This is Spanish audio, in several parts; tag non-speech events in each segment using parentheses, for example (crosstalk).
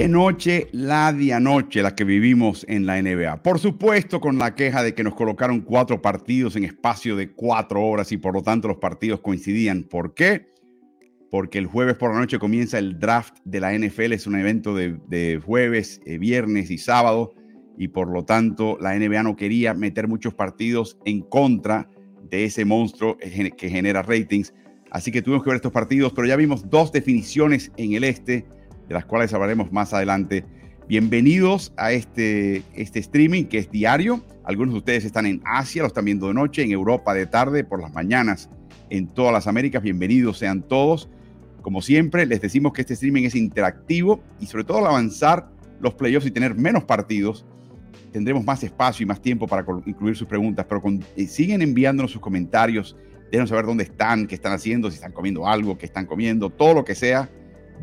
Qué noche la de anoche la que vivimos en la NBA. Por supuesto, con la queja de que nos colocaron cuatro partidos en espacio de cuatro horas y por lo tanto los partidos coincidían. ¿Por qué? Porque el jueves por la noche comienza el draft de la NFL. Es un evento de, jueves, eh, viernes y sábado. Y por lo tanto, la NBA no quería meter muchos partidos en contra de ese monstruo que genera ratings. Así que tuvimos que ver estos partidos, pero ya vimos dos definiciones en el este de las cuales hablaremos más adelante. Bienvenidos a este, este streaming que es diario. Algunos de ustedes están en Asia, lo están viendo de noche, en Europa de tarde, por las mañanas, en todas las Américas. Bienvenidos sean todos. Como siempre, les decimos que este streaming es interactivo y sobre todo al avanzar los playoffs y tener menos partidos, tendremos más espacio y más tiempo para incluir sus preguntas, pero eh, siguen enviándonos sus comentarios, déjenos saber dónde están, qué están haciendo, si están comiendo algo, qué están comiendo, todo lo que sea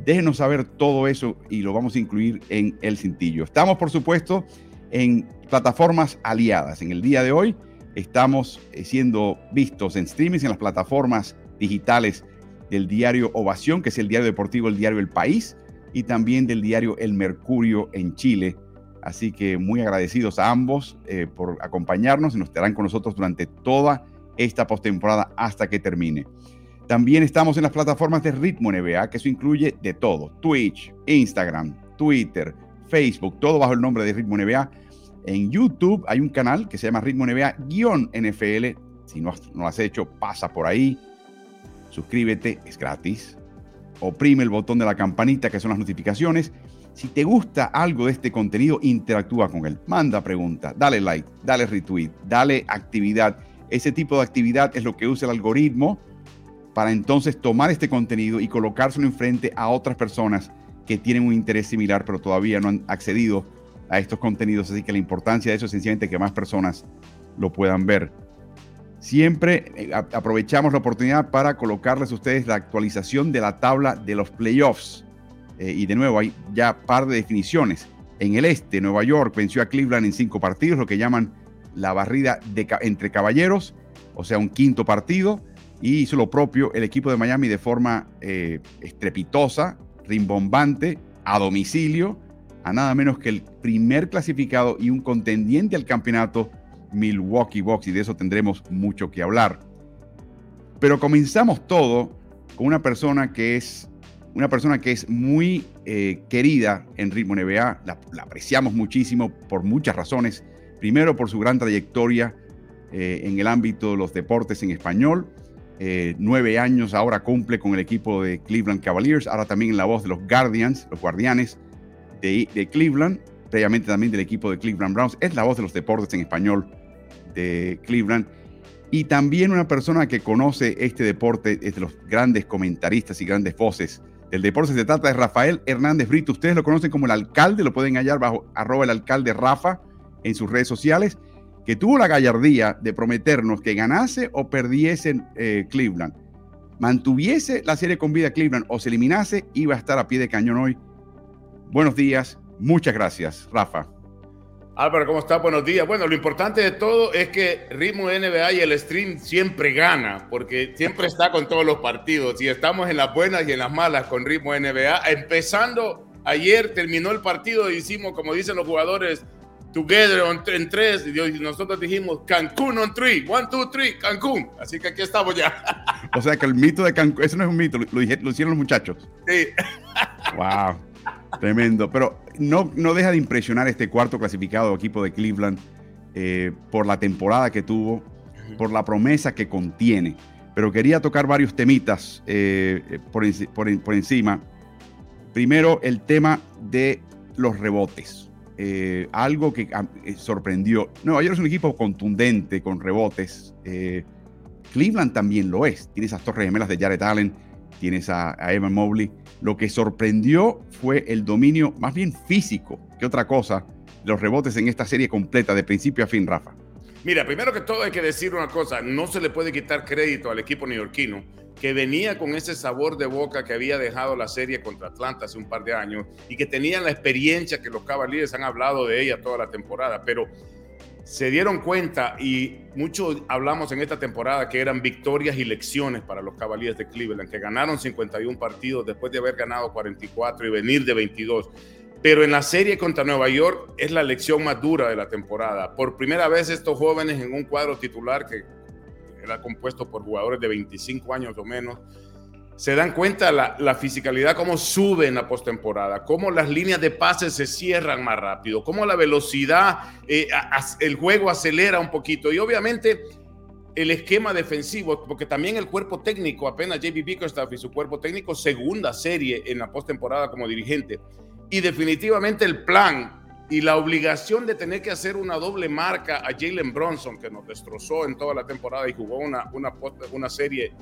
Déjenos saber todo eso y lo vamos a incluir en el cintillo. Estamos, por supuesto, en plataformas aliadas. En el día de hoy estamos eh, siendo vistos en streaming en las plataformas digitales del diario Ovación, que es el diario deportivo, el diario El País, y también del diario El Mercurio en Chile. Así que muy agradecidos a ambos eh, por acompañarnos y nos estarán con nosotros durante toda esta postemporada hasta que termine. También estamos en las plataformas de Ritmo NBA, que eso incluye de todo: Twitch, Instagram, Twitter, Facebook, todo bajo el nombre de Ritmo NBA. En YouTube hay un canal que se llama Ritmo NBA-NFL. Si no, no lo has hecho, pasa por ahí. Suscríbete, es gratis. Oprime el botón de la campanita, que son las notificaciones. Si te gusta algo de este contenido, interactúa con él. Manda pregunta, dale like, dale retweet, dale actividad. Ese tipo de actividad es lo que usa el algoritmo para entonces tomar este contenido y colocárselo enfrente a otras personas que tienen un interés similar, pero todavía no han accedido a estos contenidos. Así que la importancia de eso es sencillamente que más personas lo puedan ver. Siempre eh, aprovechamos la oportunidad para colocarles a ustedes la actualización de la tabla de los playoffs. Eh, y de nuevo, hay ya par de definiciones. En el este, Nueva York venció a Cleveland en cinco partidos, lo que llaman la barrida entre caballeros, o sea, un quinto partido y hizo lo propio el equipo de Miami de forma eh, estrepitosa, rimbombante, a domicilio, a nada menos que el primer clasificado y un contendiente al campeonato Milwaukee Bucks y de eso tendremos mucho que hablar. Pero comenzamos todo con una persona que es una persona que es muy eh, querida en Ritmo NBA, la, apreciamos muchísimo por muchas razones. Primero por su gran trayectoria eh, en el ámbito de los deportes en español, eh, nueve años ahora cumple con el equipo de Cleveland Cavaliers, ahora también la voz de los Guardians, los Guardianes de, Cleveland, previamente también del equipo de Cleveland Browns, es la voz de los deportes en español de Cleveland y también una persona que conoce este deporte, es de los grandes comentaristas y grandes voces del deporte. Se trata de Rafael Hernández Brito. Ustedes lo conocen como el alcalde, lo pueden hallar bajo arroba el alcalde Rafa en sus redes sociales que tuvo la gallardía de prometernos que ganase o perdiese eh, Cleveland, mantuviese la serie con vida Cleveland o se eliminase, iba a estar a pie de cañón hoy. Buenos días, muchas gracias, Rafa. Álvaro, ¿cómo está? Buenos días. Bueno, lo importante de todo es que Ritmo NBA y el stream siempre gana, porque siempre está con todos los partidos. Y estamos en las buenas y en las malas con Ritmo NBA. Empezando ayer, terminó el partido hicimos, como dicen los jugadores, Together on, en tres, y nosotros dijimos Cancún on three, one, two, three, Cancún. Así que aquí estamos ya. (laughs) O sea que el mito de Cancún, eso no es un mito, lo, hicieron los muchachos. Sí. Wow, tremendo. Pero no, no deja de impresionar este cuarto clasificado equipo de Cleveland eh, por la temporada que tuvo, por la promesa que contiene. Pero quería tocar varios temitas eh, por, por, por encima. Primero, el tema de los rebotes eh, algo que ah, eh, sorprendió. Nueva York es un equipo contundente, con rebotes. Eh, Cleveland también lo es. Tiene esas torres gemelas de Jared Allen, tienes a, Evan Mobley. Lo que sorprendió fue el dominio más bien físico que otra cosa los rebotes en esta serie completa de principio a fin, Rafa. Mira, primero que todo hay que decir una cosa, no se le puede quitar crédito al equipo neoyorquino que venía con ese sabor de boca que había dejado la serie contra Atlanta hace un par de años y que tenían la experiencia que los Cavaliers han hablado de ella toda la temporada, pero se dieron cuenta y mucho hablamos en esta temporada que eran victorias y lecciones para los Cavaliers de Cleveland, que ganaron 51 partidos después de haber ganado 44 y venir de 22 pero en la serie contra Nueva York es la lección más dura de la temporada. Por primera vez estos jóvenes en un cuadro titular que compuesto por jugadores de 25 años o menos, se dan cuenta la, la fisicalidad, cómo sube en la postemporada, cómo las líneas de pases se cierran más rápido, cómo la velocidad, eh, el juego acelera un poquito y obviamente el esquema defensivo, porque también el cuerpo técnico, apenas JB Bickerstaff y su cuerpo técnico, segunda serie en la postemporada como dirigente. Y definitivamente el plan y la obligación de tener que hacer una doble marca a Jalen Bronson, que nos destrozó en toda la temporada y jugó una, una, una serie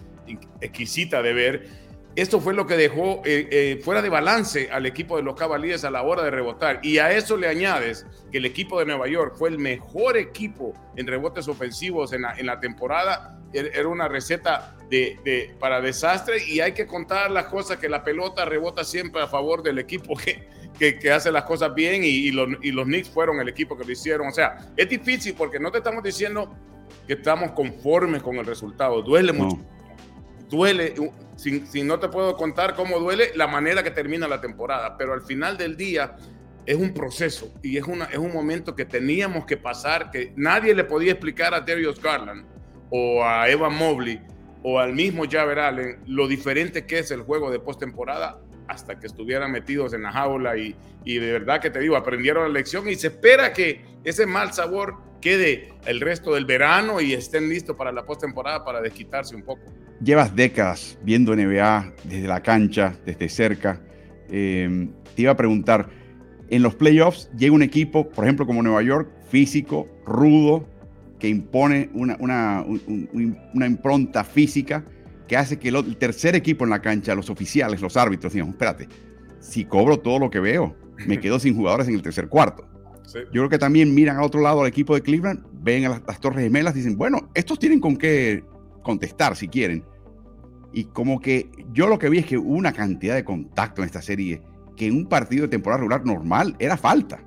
exquisita de ver esto fue lo que dejó eh, eh, fuera de balance al equipo de los Cavaliers a la hora de rebotar. Y a eso le añades que el equipo de Nueva York fue el mejor equipo en rebotes ofensivos en la, temporada. Er, era una receta de, para desastre y hay que contar las cosas que la pelota rebota siempre a favor del equipo que, que, hace las cosas bien y, los, y los Knicks fueron el equipo que lo hicieron. O sea, es difícil porque no te estamos diciendo que estamos conformes con el resultado. Duele mucho duele, si, no te puedo contar cómo duele, la manera que termina la temporada, pero al final del día es un proceso y es, una, es un momento que teníamos que pasar, que nadie le podía explicar a Darius Garland o a Evan Mobley o al mismo Javer Allen lo diferente que es el juego de postemporada hasta que estuvieran metidos en la jaula y, y de verdad que te digo, aprendieron la lección y se espera que ese mal sabor quede el resto del verano y estén listos para la postemporada para desquitarse un poco llevas décadas viendo NBA desde la cancha, desde cerca. Eh, te iba a preguntar, en los playoffs llega un equipo, por ejemplo, como Nueva York, físico, rudo, que impone una, una, impronta física que hace que el, tercer equipo en la cancha, los oficiales, los árbitros, digan, espérate, si cobro todo lo que veo, me quedo sin jugadores en el tercer cuarto. Yo creo que también miran a otro lado al equipo de Cleveland, ven a las, las Torres Gemelas, dicen, bueno, estos tienen con qué contestar si quieren. Y como que yo lo que vi es que hubo una cantidad de contacto en esta serie que en un partido de temporada regular normal era falta.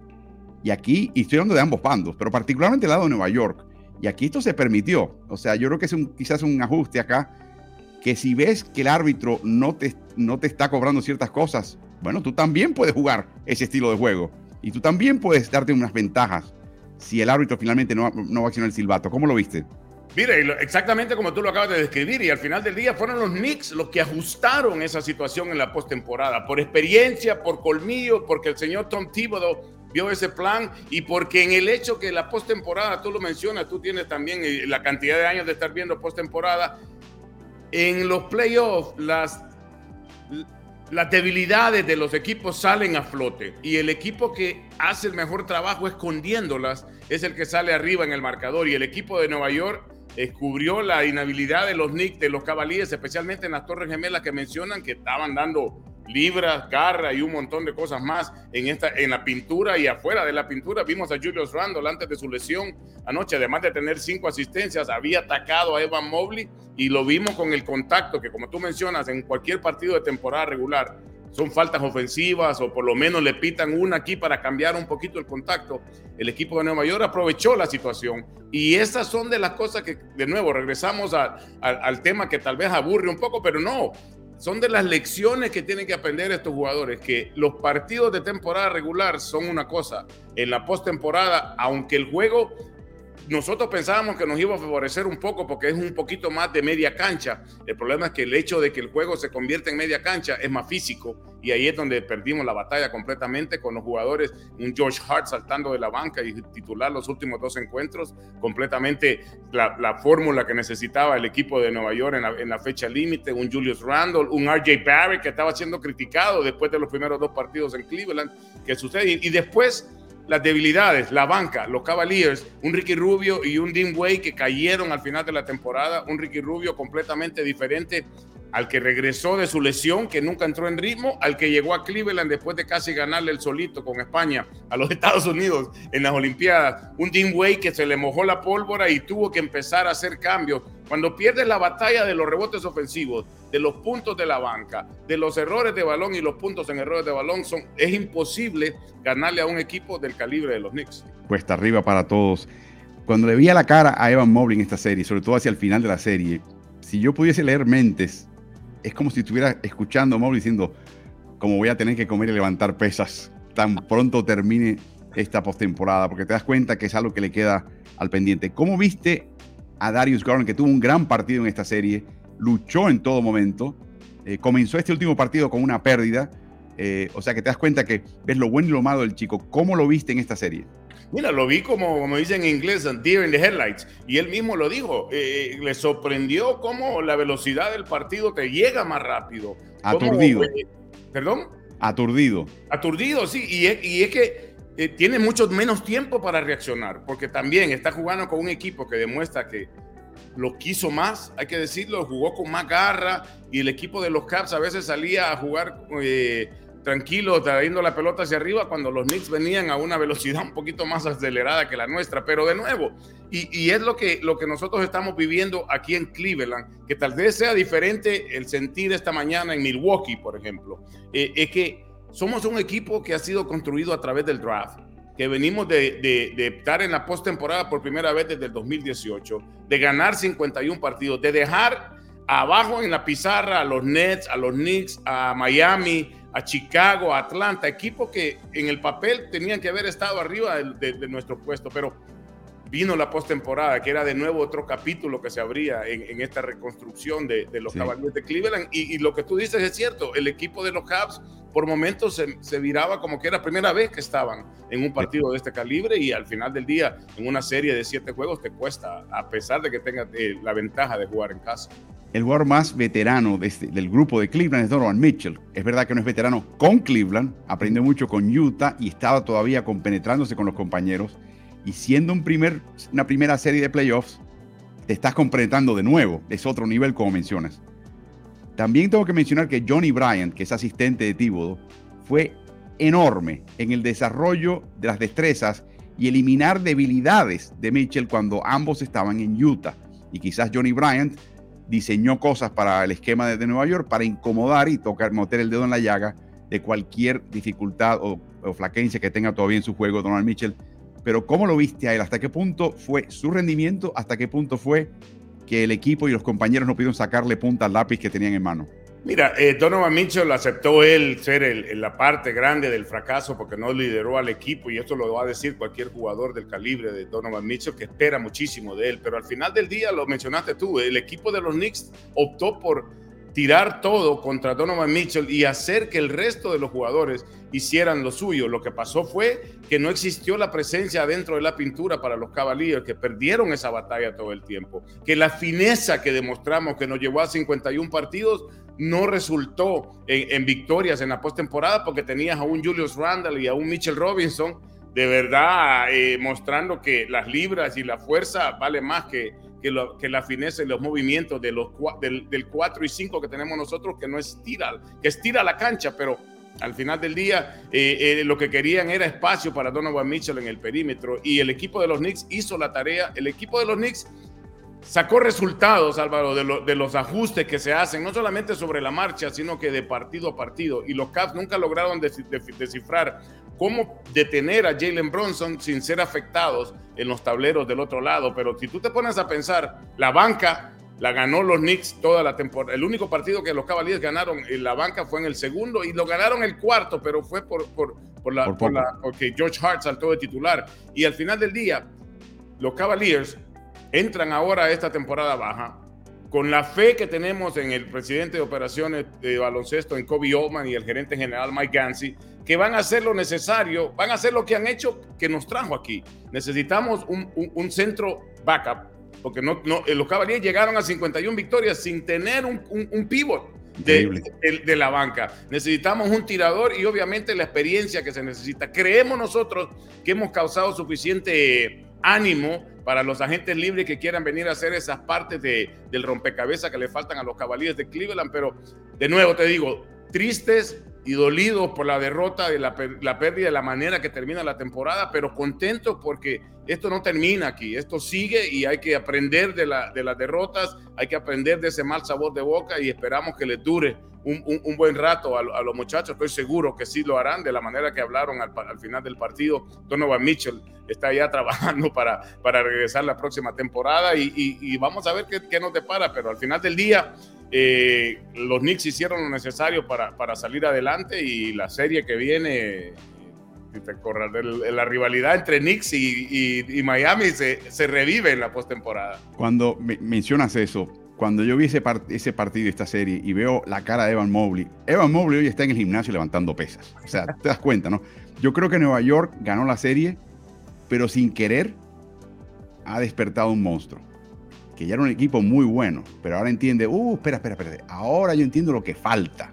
Y aquí, y estoy hablando de ambos bandos, pero particularmente el lado de Nueva York. Y aquí esto se permitió. O sea, yo creo que es un, quizás un ajuste acá, que si ves que el árbitro no te, no te está cobrando ciertas cosas, bueno, tú también puedes jugar ese estilo de juego. Y tú también puedes darte unas ventajas si el árbitro finalmente no, no va a accionar el silbato. ¿Cómo lo viste? Mire, exactamente como tú lo acabas de describir, y al final del día fueron los Knicks los que ajustaron esa situación en la postemporada, por experiencia, por colmillo, porque el señor Tom Thibodeau vio ese plan y porque en el hecho que la postemporada, tú lo mencionas, tú tienes también eh, la cantidad de años de estar viendo postemporada, en los playoffs las, las debilidades de los equipos salen a flote y el equipo que hace el mejor trabajo escondiéndolas es el que sale arriba en el marcador. Y el equipo de Nueva York descubrió la inhabilidad de los Knicks, de los Cavaliers, especialmente en las Torres Gemelas que mencionan que estaban dando libras, garra y un montón de cosas más en, esta, en la pintura y afuera de la pintura. Vimos a Julius Randle antes de su lesión anoche, además de tener cinco asistencias, había atacado a Evan Mobley y lo vimos con el contacto que como tú mencionas en cualquier partido de temporada regular son faltas ofensivas o por lo menos le pitan una aquí para cambiar un poquito el contacto. El equipo de Nueva York aprovechó la situación y esas son de las cosas que, de nuevo, regresamos al tema que tal vez aburre un poco, pero no, son de las lecciones que tienen que aprender estos jugadores, que los partidos de temporada regular son una cosa, en la postemporada, aunque el juego nosotros pensábamos que nos iba a favorecer un poco porque es un poquito más de media cancha. El problema es que el hecho de que el juego se convierta en media cancha es más físico y ahí es donde perdimos la batalla completamente con los jugadores, un George Hart saltando de la banca y titular los últimos dos encuentros, completamente la, fórmula que necesitaba el equipo de Nueva York en la, fecha límite, un Julius Randle, un RJ Barrett que estaba siendo criticado después de los primeros dos partidos en Cleveland, que sucede y después las debilidades, la banca, los Cavaliers, un Ricky Rubio y un Dean Way que cayeron al final de la temporada, un Ricky Rubio completamente diferente al que regresó de su lesión, que nunca entró en ritmo, al que llegó a Cleveland después de casi ganarle el solito con España a los (laughs) Estados Unidos en las Olimpiadas, un Dean Way que se le mojó la pólvora y tuvo que empezar a hacer cambios. Cuando pierdes la batalla de los rebotes ofensivos, de los puntos de la banca, de los errores de balón y los puntos en errores de balón, son, es imposible ganarle a un equipo del calibre de los Knicks. Cuesta arriba para todos. Cuando le vi a la cara a Evan Mobley en esta serie, sobre todo hacia el final de la serie, si yo pudiese leer mentes, es como si estuviera escuchando a diciendo, como voy a tener que comer y levantar pesas, tan pronto termine esta postemporada, porque te das cuenta que es algo que le queda al pendiente. ¿Cómo viste a Darius Garland, que tuvo un gran partido en esta serie, luchó en todo momento, eh, comenzó este último partido con una pérdida, eh, o sea que te das cuenta que ves lo bueno y lo malo del chico. ¿Cómo lo viste en esta serie? Mira, lo vi como, como dicen en inglés, deer in the headlights. Y él mismo lo dijo. Eh, le sorprendió cómo la velocidad del partido te llega más rápido. Aturdido. ¿Perdón? Aturdido. Aturdido, sí. Y es, y es que eh, tiene mucho menos tiempo para reaccionar, porque también está jugando con un equipo que demuestra que lo quiso más, hay que decirlo, jugó con más garra y el equipo de los Caps a veces salía a jugar eh, tranquilo, trayendo la pelota hacia arriba cuando los Knicks venían a una velocidad un poquito más acelerada que la nuestra. Pero de nuevo, y, es lo que, lo que nosotros estamos viviendo aquí en Cleveland, que tal vez sea diferente el sentir esta mañana en Milwaukee, por ejemplo, eh, es que somos un equipo que ha sido construido a través del draft, que venimos de, estar en la postemporada por primera vez desde el 2018, de ganar 51 partidos, de dejar abajo en la pizarra a los Nets, a los Knicks, a Miami, a Chicago, a Atlanta, equipos que en el papel tenían que haber estado arriba de, nuestro puesto, pero vino la postemporada, que era de nuevo otro capítulo que se abría en, esta reconstrucción de, los Cavaliers de Cleveland. Y, y, lo que tú dices es cierto, el equipo de los Cavs por momentos se, viraba como que era la primera vez que estaban en un partido de este calibre y al final del día, en una serie de siete juegos, te cuesta, a pesar de que tengas eh, la ventaja de jugar en casa. El jugador más veterano este, del grupo de Cleveland es Donovan Mitchell. Es verdad que no es veterano con Cleveland, aprendió mucho con Utah y estaba todavía compenetrándose con los compañeros. Y siendo un primer, una primera serie de playoffs, te estás compenetrando de nuevo. Es otro nivel, como mencionas. También tengo que mencionar que Johnny Bryant, que es asistente de Tíbodo, fue enorme en el desarrollo de las destrezas y eliminar debilidades de Mitchell cuando ambos estaban en Utah. Y quizás Johnny Bryant diseñó cosas para el esquema de, Nueva York para incomodar y tocar, meter el dedo en la llaga de cualquier dificultad o, o flaquencia que tenga todavía en su juego Donald Mitchell. Pero ¿cómo lo viste a él? ¿Hasta qué punto fue su rendimiento? ¿Hasta qué punto fue que el equipo y los compañeros no pudieron sacarle punta al lápiz que tenían en mano? Mira, eh, Donovan Mitchell aceptó él ser la parte grande del fracaso porque no lideró al equipo y esto lo va a decir cualquier jugador del calibre de Donovan Mitchell que espera muchísimo de él, pero al final del día lo mencionaste tú, el equipo de los Knicks optó por tirar todo contra Donovan Mitchell y hacer que el resto de los jugadores hicieran lo suyo. Lo que pasó fue que no existió la presencia dentro de la pintura para los Cavaliers, que perdieron esa batalla todo el tiempo. Que la fineza que demostramos que nos llevó a 51 partidos no resultó en, victorias en la postemporada porque tenías a un Julius Randle y a un Mitchell Robinson de verdad eh, mostrando que las libras y la fuerza vale más que que, la fineza y los movimientos de los, del, del 4 y 5 que tenemos nosotros, que no estira, que estira la cancha, pero al final del día eh, eh, lo que querían era espacio para Donovan Mitchell en el perímetro y el equipo de los Knicks hizo la tarea. El equipo de los Knicks sacó resultados, Álvaro, de, de, los ajustes que se hacen, no solamente sobre la marcha, sino que de partido a partido. Y los Cavs nunca lograron descifrar cómo detener a Jalen Bronson sin ser afectados en los tableros del otro lado. Pero si tú te pones a pensar, la banca la ganó los Knicks toda la temporada. El único partido que los Cavaliers ganaron en la banca fue en el segundo y lo ganaron el cuarto, pero fue por, por, por la, por la, porque George Hart saltó de titular. Y al final del día, los Cavaliers entran ahora a esta temporada baja con la fe que tenemos en el presidente de operaciones de baloncesto, en Kobe Oldman y el gerente general Mike Gansey, que van a hacer lo necesario, van a hacer lo que han hecho que nos trajo aquí. Necesitamos un, centro backup, porque no, no, los Cavaliers llegaron a 51 victorias sin tener un, un pivot. De, de, la banca. Necesitamos un tirador y obviamente la experiencia que se necesita. Creemos nosotros que hemos causado suficiente ánimo para los agentes libres que quieran venir a hacer esas partes de, del rompecabezas que le faltan a los caballeros de Cleveland. Pero de nuevo te digo, tristes y dolidos por la derrota, de la, la, pérdida de la manera que termina la temporada, pero contentos porque esto no termina aquí, esto sigue y hay que aprender de, la, de las derrotas, hay que aprender de ese mal sabor de boca y esperamos que les dure un, buen rato a, los muchachos. Estoy seguro que sí lo harán de la manera que hablaron al, final del partido. Donovan Mitchell está ya (laughs) trabajando para, para regresar la próxima temporada y, vamos a ver qué, qué, nos depara, pero al final del día eh, los Knicks hicieron lo necesario para, para salir adelante y la serie que viene la rivalidad entre Knicks y, Miami se, se, revive en la postemporada. Cuando mencionas eso, cuando yo vi ese, ese partido, esta serie, y veo la cara de Evan Mobley, Evan Mobley hoy está en el gimnasio levantando pesas. O sea, (laughs) te das cuenta, ¿no? Yo creo que Nueva York ganó la serie, pero sin querer ha despertado un monstruo. Que ya era un equipo muy bueno, pero ahora entiende, uh, espera, espera, espera. Ahora yo entiendo lo que falta.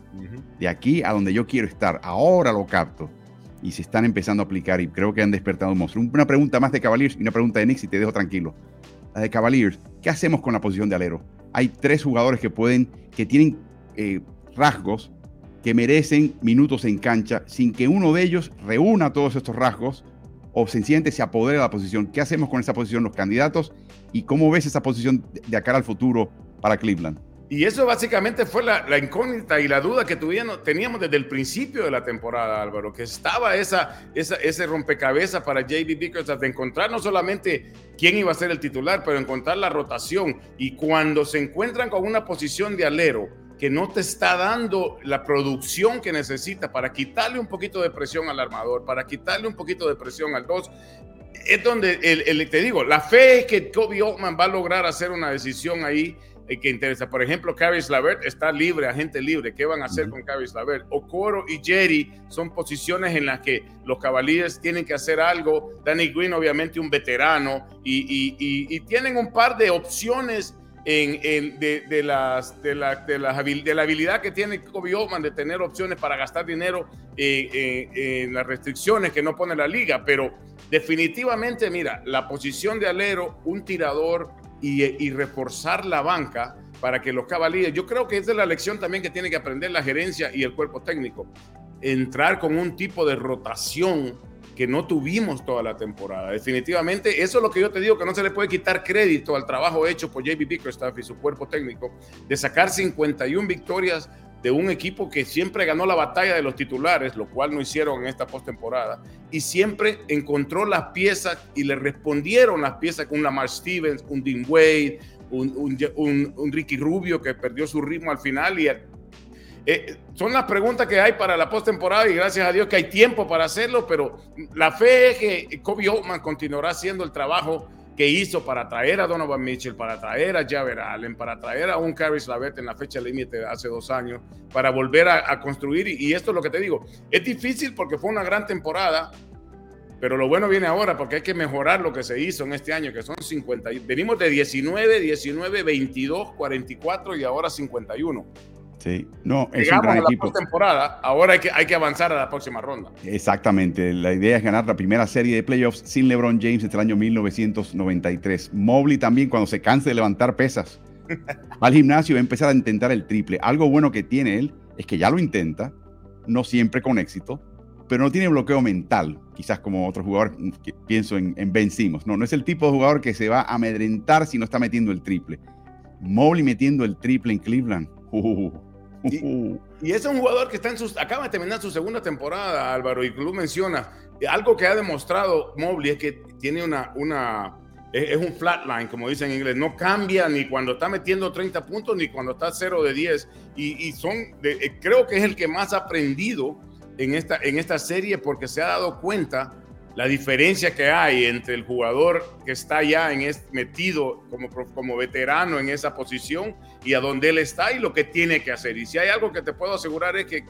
De aquí a donde yo quiero estar. Ahora lo capto. Y se están empezando a aplicar y creo que han despertado un monstruo. Una pregunta más de Cavaliers y una pregunta de Knicks y te dejo tranquilo. La de Cavaliers, ¿qué hacemos con la posición de alero? Hay tres jugadores que pueden, que tienen eh, rasgos que merecen minutos en cancha sin que uno de ellos reúna todos estos rasgos o sencillamente se apodere de la posición. ¿Qué hacemos con esa posición los candidatos y cómo ves esa posición de cara al futuro para Cleveland? Y eso básicamente fue la, incógnita y la duda que teníamos desde el principio de la temporada, Álvaro, que estaba esa, esa, ese rompecabezas para JB Vickers de encontrar no solamente quién iba a ser el titular, pero encontrar la rotación. Y cuando se encuentran con una posición de alero que no te está dando la producción que necesita para quitarle un poquito de presión al armador, para quitarle un poquito de presión al 2, es donde el, te digo, la fe es que Kobe Altman va a lograr hacer una decisión ahí que interesa. Por ejemplo, Caris Lavert está libre, agente libre. ¿Qué van a hacer con Caris Lavert? Okoro y Jerry son posiciones en las que los Cavaliers tienen que hacer algo. Danny Green, obviamente, un veterano. Y, tienen un par de opciones en, de, las, de, la, de, la, habilidad que tiene Kobe Oman de tener opciones para gastar dinero en las restricciones que no pone la liga. Pero definitivamente, mira, la posición de alero, un tirador y, reforzar la banca para que los caballeros, yo creo que esa es la lección también que tiene que aprender la gerencia y el cuerpo técnico, entrar con un tipo de rotación que no tuvimos toda la temporada. Definitivamente, eso es lo que yo te digo, que no se le puede quitar crédito al trabajo hecho por JB Bickerstaff y su cuerpo técnico de sacar 51 victorias de un equipo que siempre ganó la batalla de los titulares, lo cual no hicieron en esta postemporada, y siempre encontró las piezas y le respondieron las piezas con un Lamar Stevens, un Dean Wade, un, Ricky Rubio que perdió su ritmo al final. Y eh, son las preguntas que hay para la postemporada y gracias a Dios que hay tiempo para hacerlo, pero la fe es que Kobe Oldman continuará haciendo el trabajo que hizo para traer a Donovan Mitchell, para traer a Javier Allen, para traer a un Caris Lavette en la fecha límite hace dos años, para volver a, construir. Y, esto es lo que te digo, es difícil porque fue una gran temporada, pero lo bueno viene ahora porque hay que mejorar lo que se hizo en este año, que son 50. Venimos de 19, 19, 22, 44 y ahora 51. Sí, no, es un gran a la equipo. temporada, ahora hay que, hay que avanzar a la próxima ronda. Exactamente, la idea es ganar la primera serie de playoffs sin LeBron James entre el año 1993. Mobley también cuando se canse de levantar pesas, (laughs) va al gimnasio y va a empezar a intentar el triple. Algo bueno que tiene él es que ya lo intenta, no siempre con éxito, pero no tiene bloqueo mental, quizás como otro jugador, que pienso en, en Ben Simmons. No, no es el tipo de jugador que se va a amedrentar si no está metiendo el triple. Mobley metiendo el triple en Cleveland. Uh, (laughs) y, es un jugador que está en sus, acaba de terminar su segunda temporada, Álvaro, y Club menciona, algo que ha demostrado Mobley es que tiene una, una es, un flatline, como dicen en inglés, no cambia ni cuando está metiendo 30 puntos ni cuando está 0 de 10. Y, son, eh, creo que es el que más ha aprendido en esta, en esta serie porque se ha dado cuenta la diferencia que hay entre el jugador que está ya en metido como, como veterano en esa posición y a donde él está y lo que tiene que hacer. Y si hay algo que te puedo asegurar es que,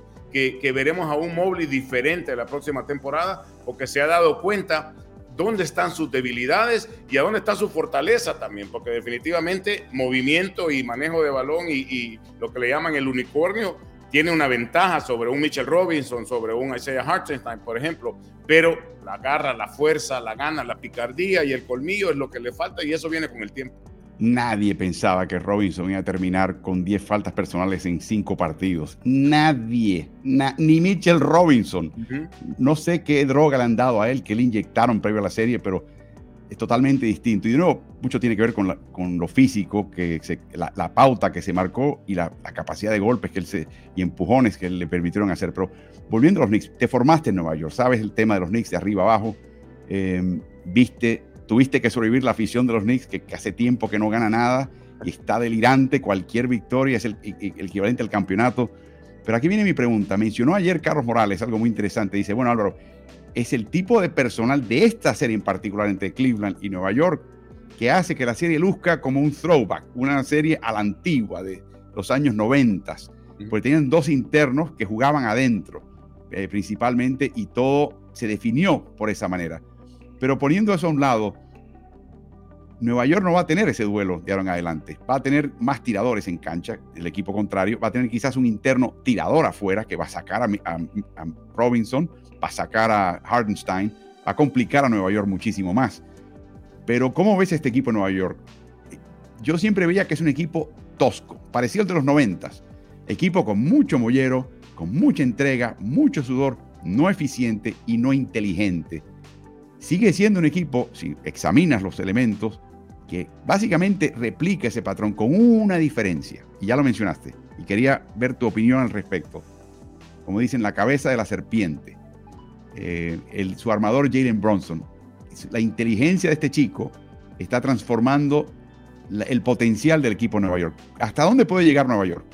que, veremos a un Mobley diferente la próxima temporada porque se ha dado cuenta dónde están sus debilidades y a dónde está su fortaleza también, porque definitivamente movimiento y manejo de balón y, y lo que le llaman el unicornio tiene una ventaja sobre un Mitchell Robinson, sobre un Isaiah Hartenstein, por ejemplo, pero la garra, la fuerza, la gana, la picardía y el colmillo es lo que le falta y eso viene con el tiempo. Nadie pensaba que Robinson iba a terminar con 10 faltas personales en 5 partidos. Nadie, ni Mitchell Robinson. No sé qué droga le han dado a él, que le inyectaron previo a la serie, pero es totalmente distinto. Y de nuevo, mucho tiene que ver con, con lo físico, que la, pauta que se marcó y la, capacidad de golpes que él se, y empujones que le permitieron hacer. Pero volviendo a los Knicks, te formaste en Nueva York, sabes el tema de los Knicks de arriba abajo, em, viste, tuviste que sobrevivir la afición de los Knicks, que, hace tiempo que no gana nada y está delirante, cualquier victoria es el, el equivalente al campeonato. Pero aquí viene mi pregunta. Mencionó ayer Carlos Morales algo muy interesante. Dice, bueno Álvaro, es el tipo de personal de esta serie en particular entre Cleveland y Nueva York que hace que la serie luzca como un throwback, una serie a la antigua de los años 90, porque tenían dos internos que jugaban adentro eh, principalmente y todo se definió por esa manera. Pero poniendo eso a un lado, Nueva York no va a tener ese duelo de ahora en adelante. Va a tener más tiradores en cancha, el equipo contrario. Va a tener quizás un interno tirador afuera que va a sacar a, Robinson, a sacar a Hardenstein, a complicar a Nueva York muchísimo más. Pero ¿cómo ves este equipo de Nueva York? Yo siempre veía que es un equipo tosco, parecido al de los noventas. Equipo con mucho mollero, con mucha entrega, mucho sudor, no eficiente y no inteligente. Sigue siendo un equipo, si examinas los elementos, que básicamente replica ese patrón con una diferencia. Y ya lo mencionaste. Y quería ver tu opinión al respecto. Como dicen, la cabeza de la serpiente. Eh, su armador Jalen Bronson. La inteligencia de este chico está transformando el potencial del equipo de Nueva York. ¿Hasta dónde puede llegar Nueva York?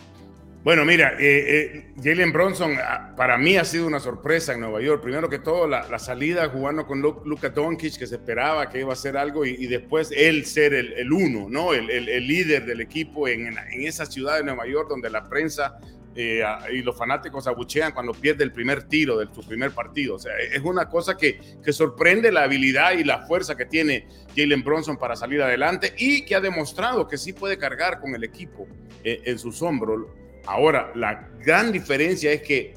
Bueno, mira, eh, eh, Jalen Bronson ah, para mí ha sido una sorpresa en Nueva York. Primero que todo, la, salida jugando con Luka Doncic, que se esperaba que iba a hacer algo, y, después él ser el, uno, ¿no? El, líder del equipo en, esa ciudad de Nueva York donde la prensa eh, y los fanáticos abuchean cuando pierde el primer tiro de su primer partido. O sea, es una cosa que, que sorprende la habilidad y la fuerza que tiene Jalen Bronson para salir adelante y que ha demostrado que sí puede cargar con el equipo en sus hombros Ahora, la gran diferencia es que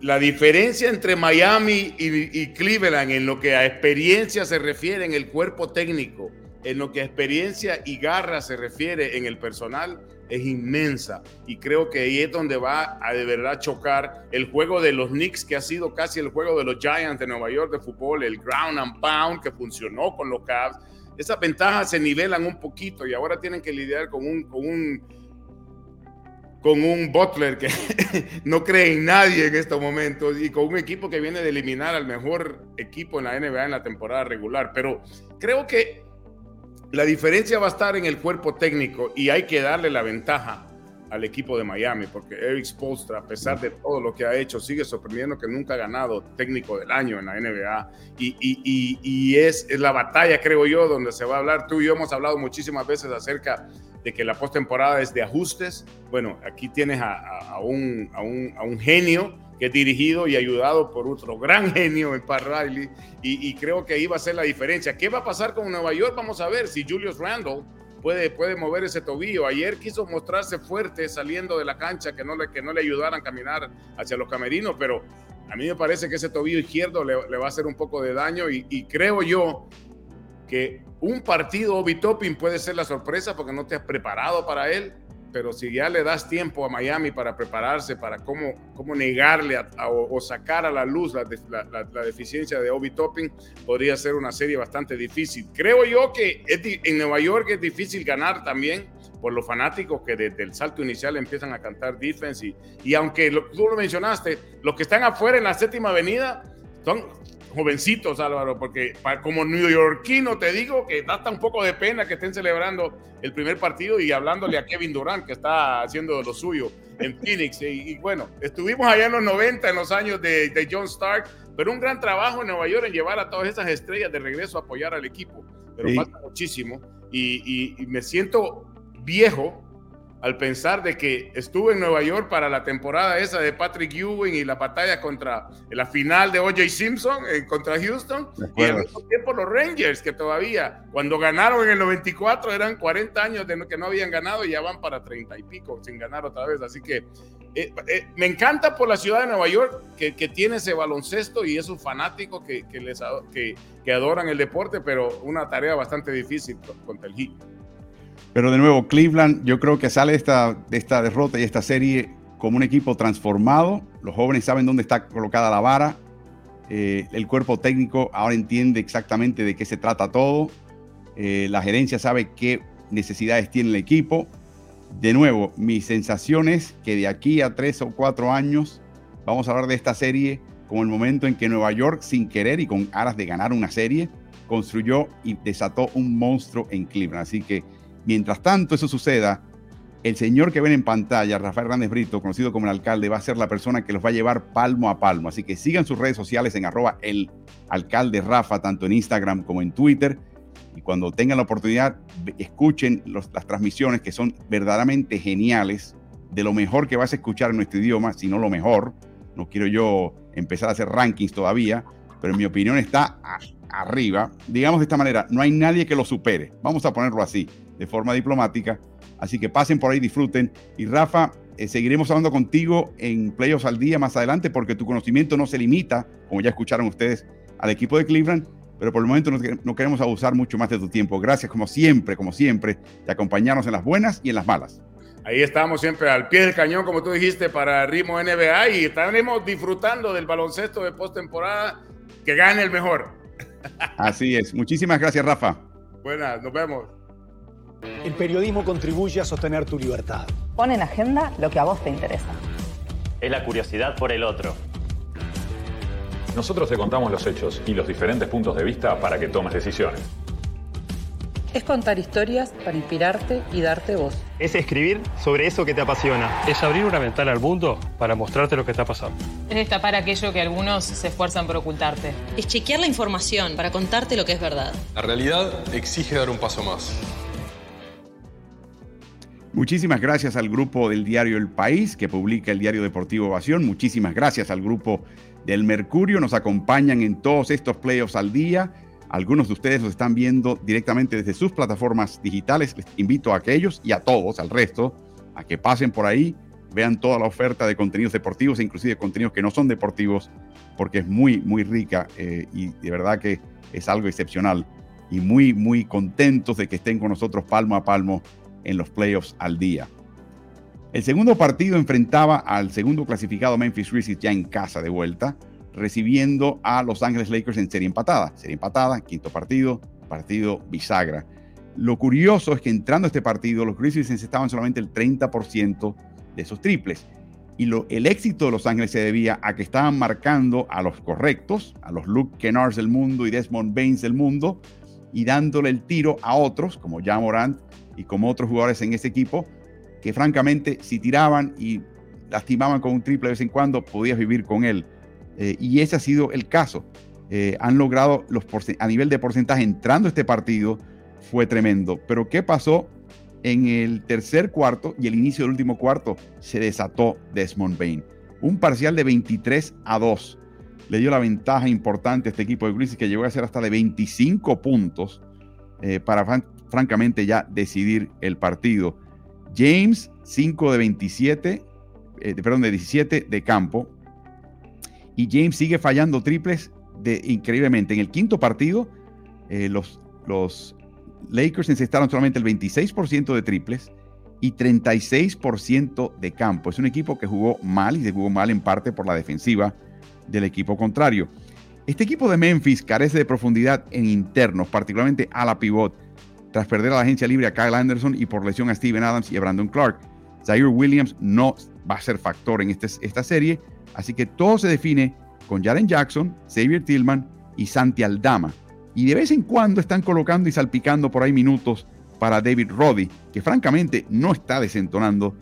la diferencia entre Miami y, Cleveland en lo que a experiencia se refiere en el cuerpo técnico, en lo que a experiencia y garra se refiere en el personal, es inmensa. Y creo que ahí es donde va a de verdad chocar el juego de los Knicks, que ha sido casi el juego de los Giants de Nueva York de fútbol, el ground and pound que funcionó con los Cavs. Esas ventajas se nivelan un poquito y ahora tienen que lidiar con un, con un con un Butler que (laughs) no cree en nadie en estos momentos y con un equipo que viene de eliminar al mejor equipo en la NBA en la temporada regular. Pero creo que la diferencia va a estar en el cuerpo técnico y hay que darle la ventaja al equipo de Miami, porque Eric Spolstra, a pesar de todo lo que ha hecho, sigue sorprendiendo que nunca ha ganado técnico del año en la NBA. Y, es, la batalla, creo yo, donde se va a hablar. Tú y yo hemos hablado muchísimas veces acerca de que la postemporada es de ajustes. Bueno, aquí tienes a, un, genio que es dirigido y ayudado por otro gran (laughs) genio, en Pat y, creo que ahí va a ser la diferencia. ¿Qué va a pasar con Nueva York? Vamos a ver si Julius Randle puede, puede mover ese tobillo. Ayer quiso mostrarse fuerte saliendo de la cancha, que no le, que no le ayudaran a caminar hacia los camerinos, pero a mí me parece que ese tobillo izquierdo le, va a hacer un poco de daño y, y creo yo que un partido Obi Topping puede ser la sorpresa porque no te has preparado para él, pero si ya le das tiempo a Miami para prepararse, para cómo, cómo negarle o, sacar a la luz la, deficiencia de Obi Topping, podría ser una serie bastante difícil. Creo yo que en Nueva York es difícil ganar también por los fanáticos que desde el salto inicial empiezan a cantar defense y, y aunque tú lo mencionaste, los que están afuera en la séptima avenida son, jovencitos, Álvaro, porque como neoyorquino te digo que da hasta un poco de pena que estén celebrando el primer partido y hablándole a Kevin Durant, que está haciendo lo suyo en (laughs) Phoenix. Y, bueno, estuvimos allá en los 90, en los años de, de, John Stark, pero un gran trabajo en Nueva York en llevar a todas esas estrellas de regreso a apoyar al equipo. Pero falta muchísimo y, y me siento viejo al pensar de que estuve en Nueva York para la temporada esa de Patrick Ewing y la batalla contra la final de O.J. Simpson eh, contra Houston y al mismo tiempo los Rangers que todavía cuando ganaron en el 94 eran 40 años de que no habían ganado y ya van para 30 y pico sin ganar otra vez. Así que eh, eh, me encanta por la ciudad de Nueva York que, que tiene ese baloncesto y esos fanáticos que, que les, que, que adoran el deporte pero una tarea bastante difícil contra el Heat pero de nuevo, Cleveland yo creo que sale de esta, de esta derrota y esta serie como un equipo transformado. Los jóvenes saben dónde está colocada la vara. Eh, el cuerpo técnico ahora entiende exactamente de qué se trata todo. Eh, la gerencia sabe qué necesidades tiene el equipo. De nuevo, mi sensación es que de aquí a tres o cuatro años vamos a hablar de esta serie como el momento en que Nueva York, sin querer y con aras de ganar una serie, construyó y desató un monstruo en Cleveland. Así que Mientras tanto eso suceda, el señor que ven en pantalla, Rafael Hernández Brito, conocido como el alcalde, va a ser la persona que los va a llevar palmo a palmo. Así que sigan sus redes sociales en arroba el alcalde Rafa, tanto en Instagram como en Twitter. Y cuando tengan la oportunidad, escuchen las transmisiones que son verdaderamente geniales, de lo mejor que vas a escuchar en nuestro idioma, si no lo mejor. No quiero yo empezar a hacer rankings todavía, pero en mi opinión está arriba. Digamos de esta manera, no hay nadie que lo supere. Vamos a ponerlo así, de forma diplomática. Así que pasen por ahí, disfruten. Y Rafa, eh, seguiremos hablando contigo en Playoffs al día más adelante porque tu conocimiento no se limita, como ya escucharon ustedes, al equipo de Cleveland, pero por el momento no, queremos abusar mucho más de tu tiempo. Gracias como siempre, como siempre, de acompañarnos en las buenas y en las malas. Ahí estamos siempre al pie del cañón, como tú dijiste, para Ritmo NBA y estaremos disfrutando del baloncesto de postemporada. Que gane el mejor. Así es. Muchísimas gracias, Rafa. Buenas, nos vemos. El periodismo contribuye a sostener tu libertad. Pon en agenda lo que a vos te interesa. Es la curiosidad por el otro. Nosotros te contamos los hechos y los diferentes puntos de vista para que tomes decisiones. Es contar historias para inspirarte y darte voz. Es escribir sobre eso que te apasiona. Es abrir una ventana al mundo para mostrarte lo que está pasando. Es destapar aquello que algunos se esfuerzan por ocultarte. Es chequear la información para contarte lo que es verdad. La realidad exige dar un paso más. Muchísimas gracias al grupo del diario El País que publica el diario deportivo Ovación. Muchísimas gracias al grupo del Mercurio. Nos acompañan en todos estos playoffs al día. Algunos de ustedes los están viendo directamente desde sus plataformas digitales. Les invito a aquellos y a todos, al resto, a que pasen por ahí, vean toda la oferta de contenidos deportivos e inclusive contenidos que no son deportivos, porque es muy, muy rica eh, y de verdad que es algo excepcional. Y muy, muy contentos de que estén con nosotros palmo a palmo en los playoffs al día. El segundo partido enfrentaba al segundo clasificado Memphis Grizzlies ya en casa de vuelta, recibiendo a Los Ángeles Lakers en serie empatada. Serie empatada, quinto partido, partido bisagra. Lo curioso es que entrando este partido, los Grizzlies estaban solamente el 30% de esos triples. Y lo, el éxito de Los Ángeles se debía a que estaban marcando a los correctos, a los Luke Kennards del mundo y Desmond Baines del mundo, y dándole el tiro a otros, como ya Morant y como otros jugadores en ese equipo, que francamente si tiraban y lastimaban con un triple de vez en cuando, podías vivir con él. Eh, y ese ha sido el caso. Eh, han logrado los a nivel de porcentaje entrando este partido, fue tremendo. Pero ¿qué pasó? En el tercer cuarto y el inicio del último cuarto se desató Desmond Bain. Un parcial de 23 a 2 le dio la ventaja importante a este equipo de Grizzlies que llegó a ser hasta de 25 puntos eh, para francamente ya decidir el partido. James, 5 de 27, eh, perdón, de 17 de campo. Y James sigue fallando triples de, increíblemente. En el quinto partido, eh, los, Lakers encestaron solamente el 26% de triples y 36% de campo. Es un equipo que jugó mal y se jugó mal en parte por la defensiva del equipo contrario. Este equipo de Memphis carece de profundidad en internos, particularmente a la pivot tras perder a la agencia libre a Kyle Anderson y por lesión a Steven Adams y a Brandon Clark. Zaire Williams no va a ser factor en este, esta serie, así que todo se define con Jaren Jackson, Xavier Tillman y Santi Aldama. Y de vez en cuando están colocando y salpicando por ahí minutos para David Roddy, que francamente no está desentonando.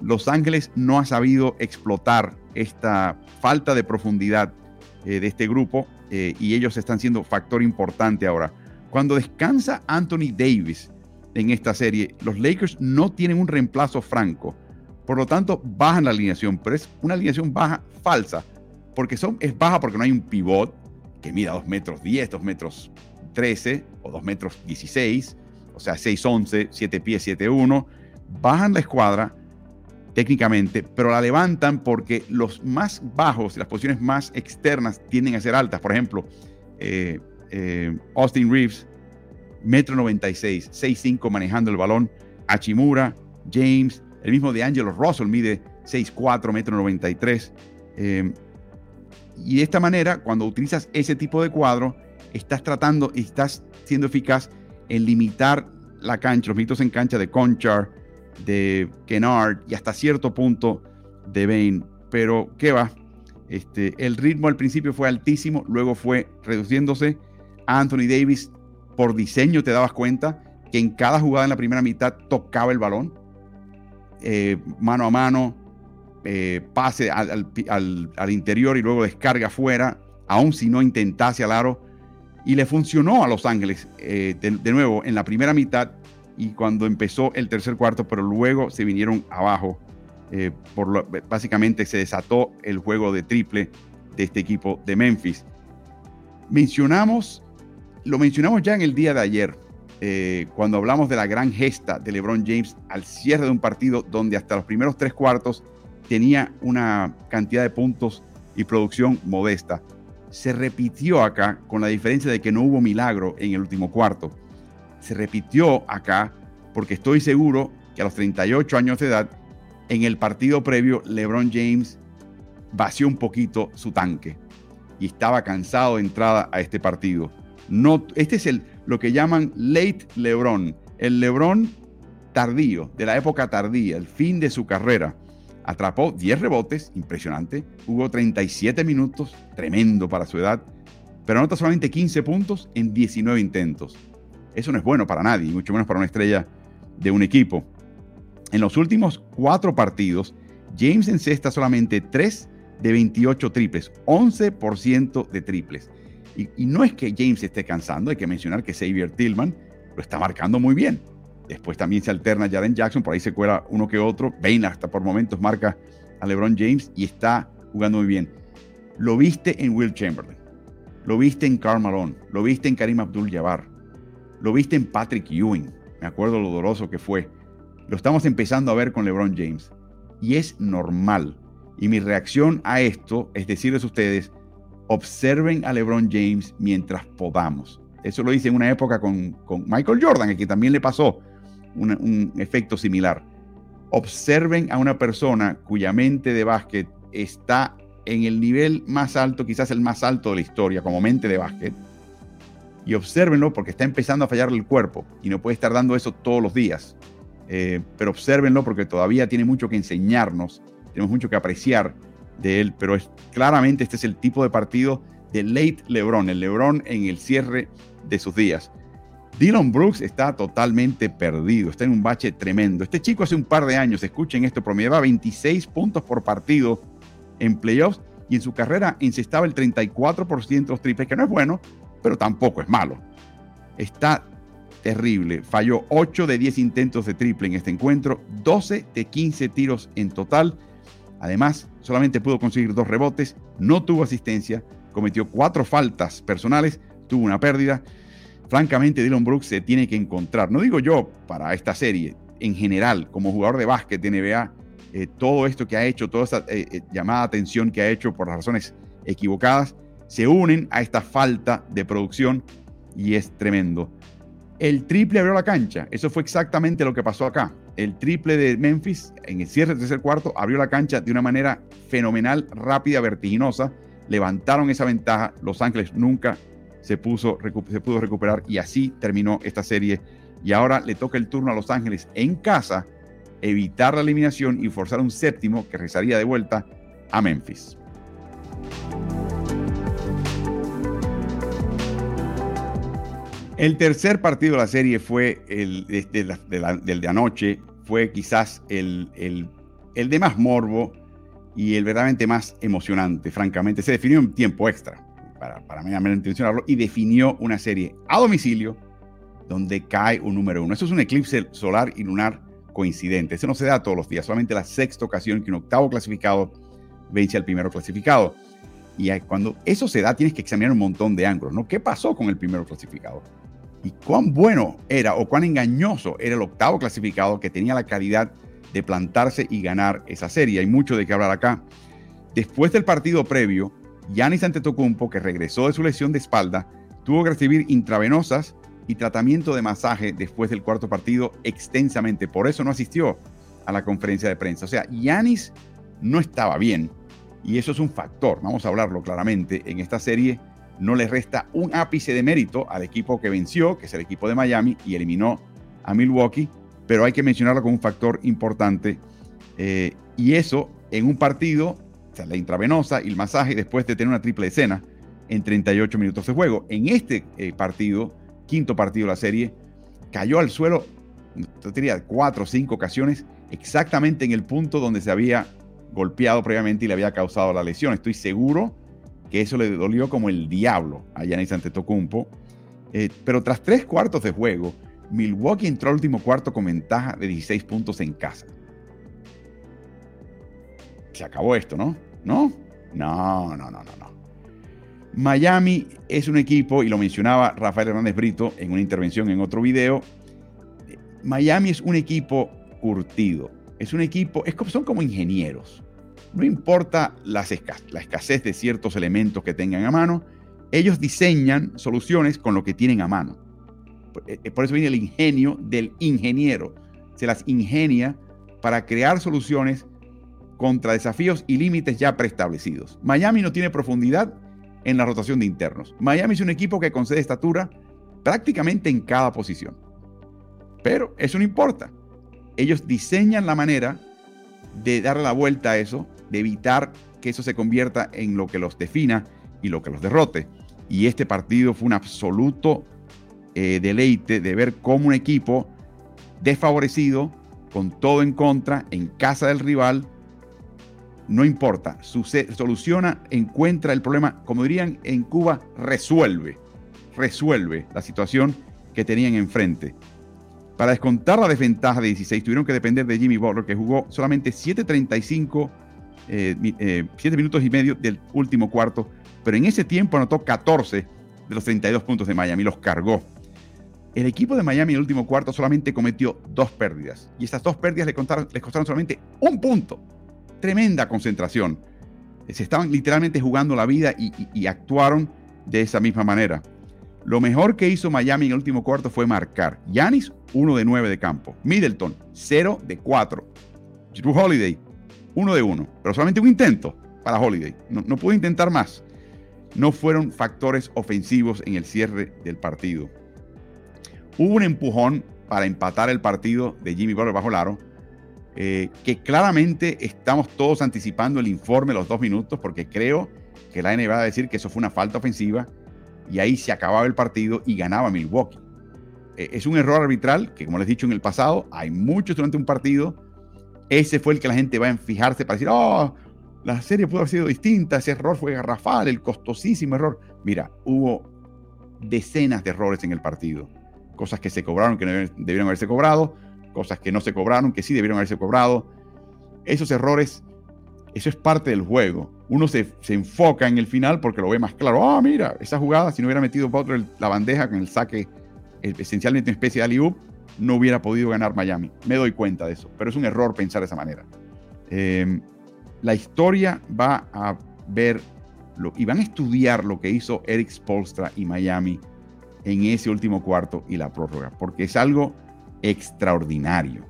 Los Ángeles no ha sabido explotar esta falta de profundidad eh, de este grupo eh, y ellos están siendo factor importante ahora. Cuando descansa Anthony Davis en esta serie, los Lakers no tienen un reemplazo franco. Por lo tanto, bajan la alineación, pero es una alineación baja falsa, porque son, es baja porque no hay un pivot que mida 2 metros 10, 2 metros 13 o 2 metros 16, o sea, 6'11, 7 pies, 7'1. Bajan la escuadra técnicamente, pero la levantan porque los más bajos, las posiciones más externas tienden a ser altas. Por ejemplo, eh, eh, Austin Reeves, metro 96, 6'5 manejando el balón. Achimura, James, el mismo de Angelo Russell mide 6'4, metro 93. Eh, y de esta manera, cuando utilizas ese tipo de cuadro, estás tratando y estás siendo eficaz en limitar la cancha, los mitos en cancha de Conchar, de Kennard y hasta cierto punto de Bain. Pero, ¿qué va? Este, el ritmo al principio fue altísimo, luego fue reduciéndose Anthony Davis, por diseño te dabas cuenta que en cada jugada en la primera mitad tocaba el balón. Eh, mano a mano, eh, pase al, interior y luego descarga afuera, aun si no intentase al aro. Y le funcionó a Los Ángeles de, de, nuevo en la primera mitad y cuando empezó el tercer cuarto, pero luego se vinieron abajo. por lo, básicamente se desató el juego de triple de este equipo de Memphis. Mencionamos, lo mencionamos ya en el día de ayer, eh, cuando hablamos de la gran gesta de LeBron James al cierre de un partido donde hasta los primeros tres cuartos tenía una cantidad de puntos y producción modesta. Se repitió acá con la diferencia de que no hubo milagro en el último cuarto. Se repitió acá porque estoy seguro que a los 38 años de edad, en el partido previo, LeBron James vació un poquito su tanque y estaba cansado de entrada a este partido. No, este es el, lo que llaman late LeBron, el LeBron tardío, de la época tardía, el fin de su carrera. Atrapó 10 rebotes, impresionante. Jugó 37 minutos, tremendo para su edad, pero anota solamente 15 puntos en 19 intentos. Eso no es bueno para nadie, mucho menos para una estrella de un equipo. En los últimos cuatro partidos, James encesta solamente 3 de 28 triples, 11% de triples. Y, no es que James esté cansando, hay que mencionar que Xavier Tillman lo está marcando muy bien. Después también se alterna Jaren Jackson, por ahí se cuela uno que otro. Bain hasta por momentos marca a LeBron James y está jugando muy bien. Lo viste en Will Chamberlain, lo viste en Karl Malone, lo viste en Karim Abdul-Jabbar, lo viste en Patrick Ewing. Me acuerdo lo doloroso que fue. Lo estamos empezando a ver con LeBron James. Y es normal. Y mi reacción a esto es decirles a ustedes, observen a LeBron James mientras podamos. Eso lo hice en una época con, Michael Jordan, a que también le pasó un, efecto similar. Observen a una persona cuya mente de básquet está en el nivel más alto, quizás el más alto de la historia, como mente de básquet, y observenlo porque está empezando a fallarle el cuerpo y no puede estar dando eso todos los días. Eh, pero observenlo porque todavía tiene mucho que enseñarnos tenemos mucho que apreciar de él, pero es, claramente este es el tipo de partido de late LeBron, el LeBron en el cierre de sus días. Dylan Brooks está totalmente perdido, está en un bache tremendo. Este chico hace un par de años, escuchen esto, promediaba 26 puntos por partido en playoffs y en su carrera encestaba el 34% de los triples, que no es bueno, pero tampoco es malo. Está terrible. Falló 8 de 10 intentos de triple en este encuentro, 12 de 15 tiros en total Además, solamente pudo conseguir dos rebotes, no tuvo asistencia, cometió cuatro faltas personales, tuvo una pérdida. Francamente, Dylan Brooks se tiene que encontrar, no digo yo para esta serie, en general, como jugador de básquet de NBA, eh, todo esto que ha hecho, toda esta eh, eh, llamada atención que ha hecho por las razones equivocadas, se unen a esta falta de producción y es tremendo. El triple abrió la cancha, eso fue exactamente lo que pasó acá el triple de Memphis en el cierre del tercer cuarto abrió la cancha de una manera fenomenal, rápida, vertiginosa. Levantaron esa ventaja. Los Ángeles nunca se, se pudo recuperar y así terminó esta serie. Y ahora le toca el turno a Los Ángeles en casa evitar la eliminación y forzar un séptimo que regresaría de vuelta a Memphis. El tercer partido de la serie fue el del de anoche, fue quizás el, el, de más morbo y el verdaderamente más emocionante, francamente. Se definió en tiempo extra, para, para mencionarlo, y definió una serie a domicilio donde cae un número uno. Eso es un eclipse solar y lunar coincidente. Eso no se da todos los días, solamente la sexta ocasión que un octavo clasificado vence al primero clasificado. Y cuando eso se da, tienes que examinar un montón de ángulos, ¿no? ¿Qué pasó con el primero clasificado? Y cuán bueno era o cuán engañoso era el octavo clasificado que tenía la calidad de plantarse y ganar esa serie. Hay mucho de qué hablar acá. Después del partido previo, Yanis Antetokounmpo, que regresó de su lesión de espalda, tuvo que recibir intravenosas y tratamiento de masaje después del cuarto partido extensamente. Por eso no asistió a la conferencia de prensa. O sea, Yanis no estaba bien y eso es un factor, vamos a hablarlo claramente, en esta serie no le resta un ápice de mérito al equipo que venció, que es el equipo de Miami, y eliminó a Milwaukee, pero hay que mencionarlo como un factor importante. Eh, y eso en un partido, la intravenosa y el masaje después de tener una triple escena en 38 minutos de juego. En este eh, partido, quinto partido de la serie, cayó al suelo, yo diría, cuatro o cinco ocasiones exactamente en el punto donde se había golpeado previamente y le había causado la lesión. Estoy seguro que eso le dolió como el diablo a Giannis Antetokounmpo. Eh, pero tras tres cuartos de juego, Milwaukee entró al último cuarto con ventaja de 16 puntos en casa. Se acabó esto, ¿no? ¿No? No, no, no, no, no. Miami es un equipo, y lo mencionaba Rafael Hernández Brito en una intervención en otro video, Miami es un equipo curtido, es un equipo, es son como ingenieros. No importa la escasez de ciertos elementos que tengan a mano, ellos diseñan soluciones con lo que tienen a mano. Eh, por eso viene el ingenio del ingeniero. Se las ingenia para crear soluciones contra desafíos y límites ya preestablecidos. Miami no tiene profundidad en la rotación de internos. Miami es un equipo que concede estatura prácticamente en cada posición. Pero eso no importa. Ellos diseñan la manera de darle la vuelta a eso, de evitar que eso se convierta en lo que los defina y lo que los derrote. Y este partido fue un absoluto eh, deleite de ver cómo un equipo desfavorecido, con todo en contra, en casa del rival, no importa, soluciona, encuentra el problema, como dirían en Cuba, resuelve, resuelve la situación que tenían enfrente. Para descontar la desventaja de 16, tuvieron que depender de Jimmy Butler, que jugó solamente 7.35, 7 eh, eh, minutos y medio del último cuarto, pero en ese tiempo anotó 14 de los 32 puntos de Miami, los cargó. El equipo de Miami en el último cuarto solamente cometió dos pérdidas, y esas dos pérdidas le, le costaron solamente un punto tremenda concentración. Se estaban literalmente jugando la vida y, actuaron de esa misma manera. Lo mejor que hizo Miami en el último cuarto fue marcar. Yanis, 1 de 9 de campo. Middleton, 0 de 4. Drew Holiday, 1 de 1. Pero solamente un intento para Holiday. No, no pudo intentar más. No fueron factores ofensivos en el cierre del partido. Hubo un empujón para empatar el partido de Jimmy Butler bajo el aro, eh, que claramente estamos todos anticipando el informe los dos minutos, porque creo que la NBA va a decir que eso fue una falta ofensiva y ahí se acababa el partido y ganaba Milwaukee. Eh, es un error arbitral que, como les he dicho en el pasado, hay muchos durante un partido. Ese fue el que la gente va a fijarse para decir, oh, la serie pudo haber sido distinta, ese error fue garrafal, el costosísimo error. Mira, hubo decenas de errores en el partido, cosas que se cobraron que no debieron haberse cobrado, cosas que no se cobraron, que sí debieron haberse cobrado. Esos errores, eso es parte del juego. Uno se, enfoca en el final porque lo ve más claro. Ah, mira, esa jugada, si no hubiera metido Butler la bandeja con el saque esencialmente una especie de alley no hubiera podido ganar Miami. Me doy cuenta de eso, pero es un error pensar de esa manera. Em, la historia va a ver lo, y van a estudiar lo que hizo Eric Spolstra y Miami en ese último cuarto y la prórroga, porque es algo extraordinario.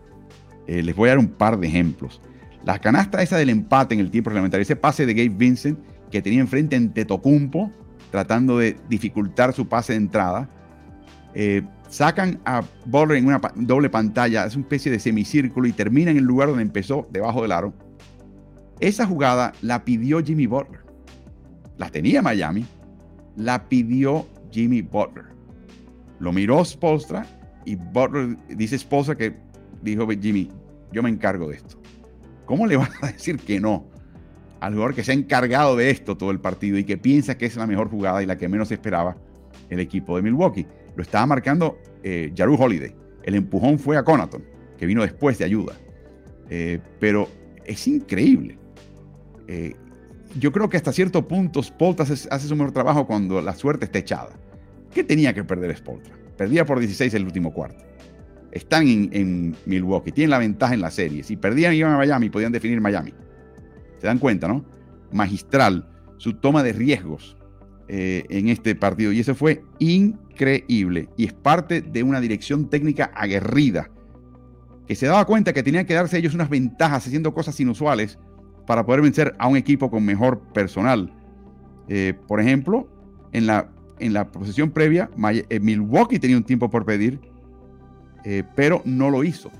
Eh, les voy a dar un par de ejemplos. La canasta esa del empate en el tiempo reglamentario, ese pase de Gabe Vincent que tenía enfrente en Tetocumpo, tratando de dificultar su pase de entrada. Eh, sacan a Butler en una doble pantalla, es una especie de semicírculo y termina en el lugar donde empezó, debajo del aro. Esa jugada la pidió Jimmy Butler. La tenía Miami, la pidió Jimmy Butler. Lo miró Spolstra y Butler dice esposa que dijo Jimmy, yo me encargo de esto. ¿Cómo le vas a (laughs) decir que no al jugador que se ha encargado de esto todo el partido y que piensa que es la mejor jugada y la que menos esperaba el equipo de Milwaukee? Lo estaba marcando eh, Jaru Holiday. El empujón fue a Conaton, que vino después de ayuda. Eh, pero es increíble. Eh, yo creo que hasta cierto punto Spolta hace, su mejor trabajo cuando la suerte está echada. ¿Qué tenía que perder Spolta? Perdía por 16 el último cuarto. Están en, Milwaukee, tienen la ventaja en la serie. Si perdían iban a Miami, podían definir Miami. Se dan cuenta, ¿no? Magistral su toma de riesgos eh, en este partido. Y eso fue increíble. Y es parte de una dirección técnica aguerrida. Que se daba cuenta que tenían que darse ellos unas ventajas haciendo cosas inusuales para poder vencer a un equipo con mejor personal. Eh, por ejemplo, en la en la posesión previa, eh, Milwaukee tenía un tiempo por pedir, eh, pero no lo hizo.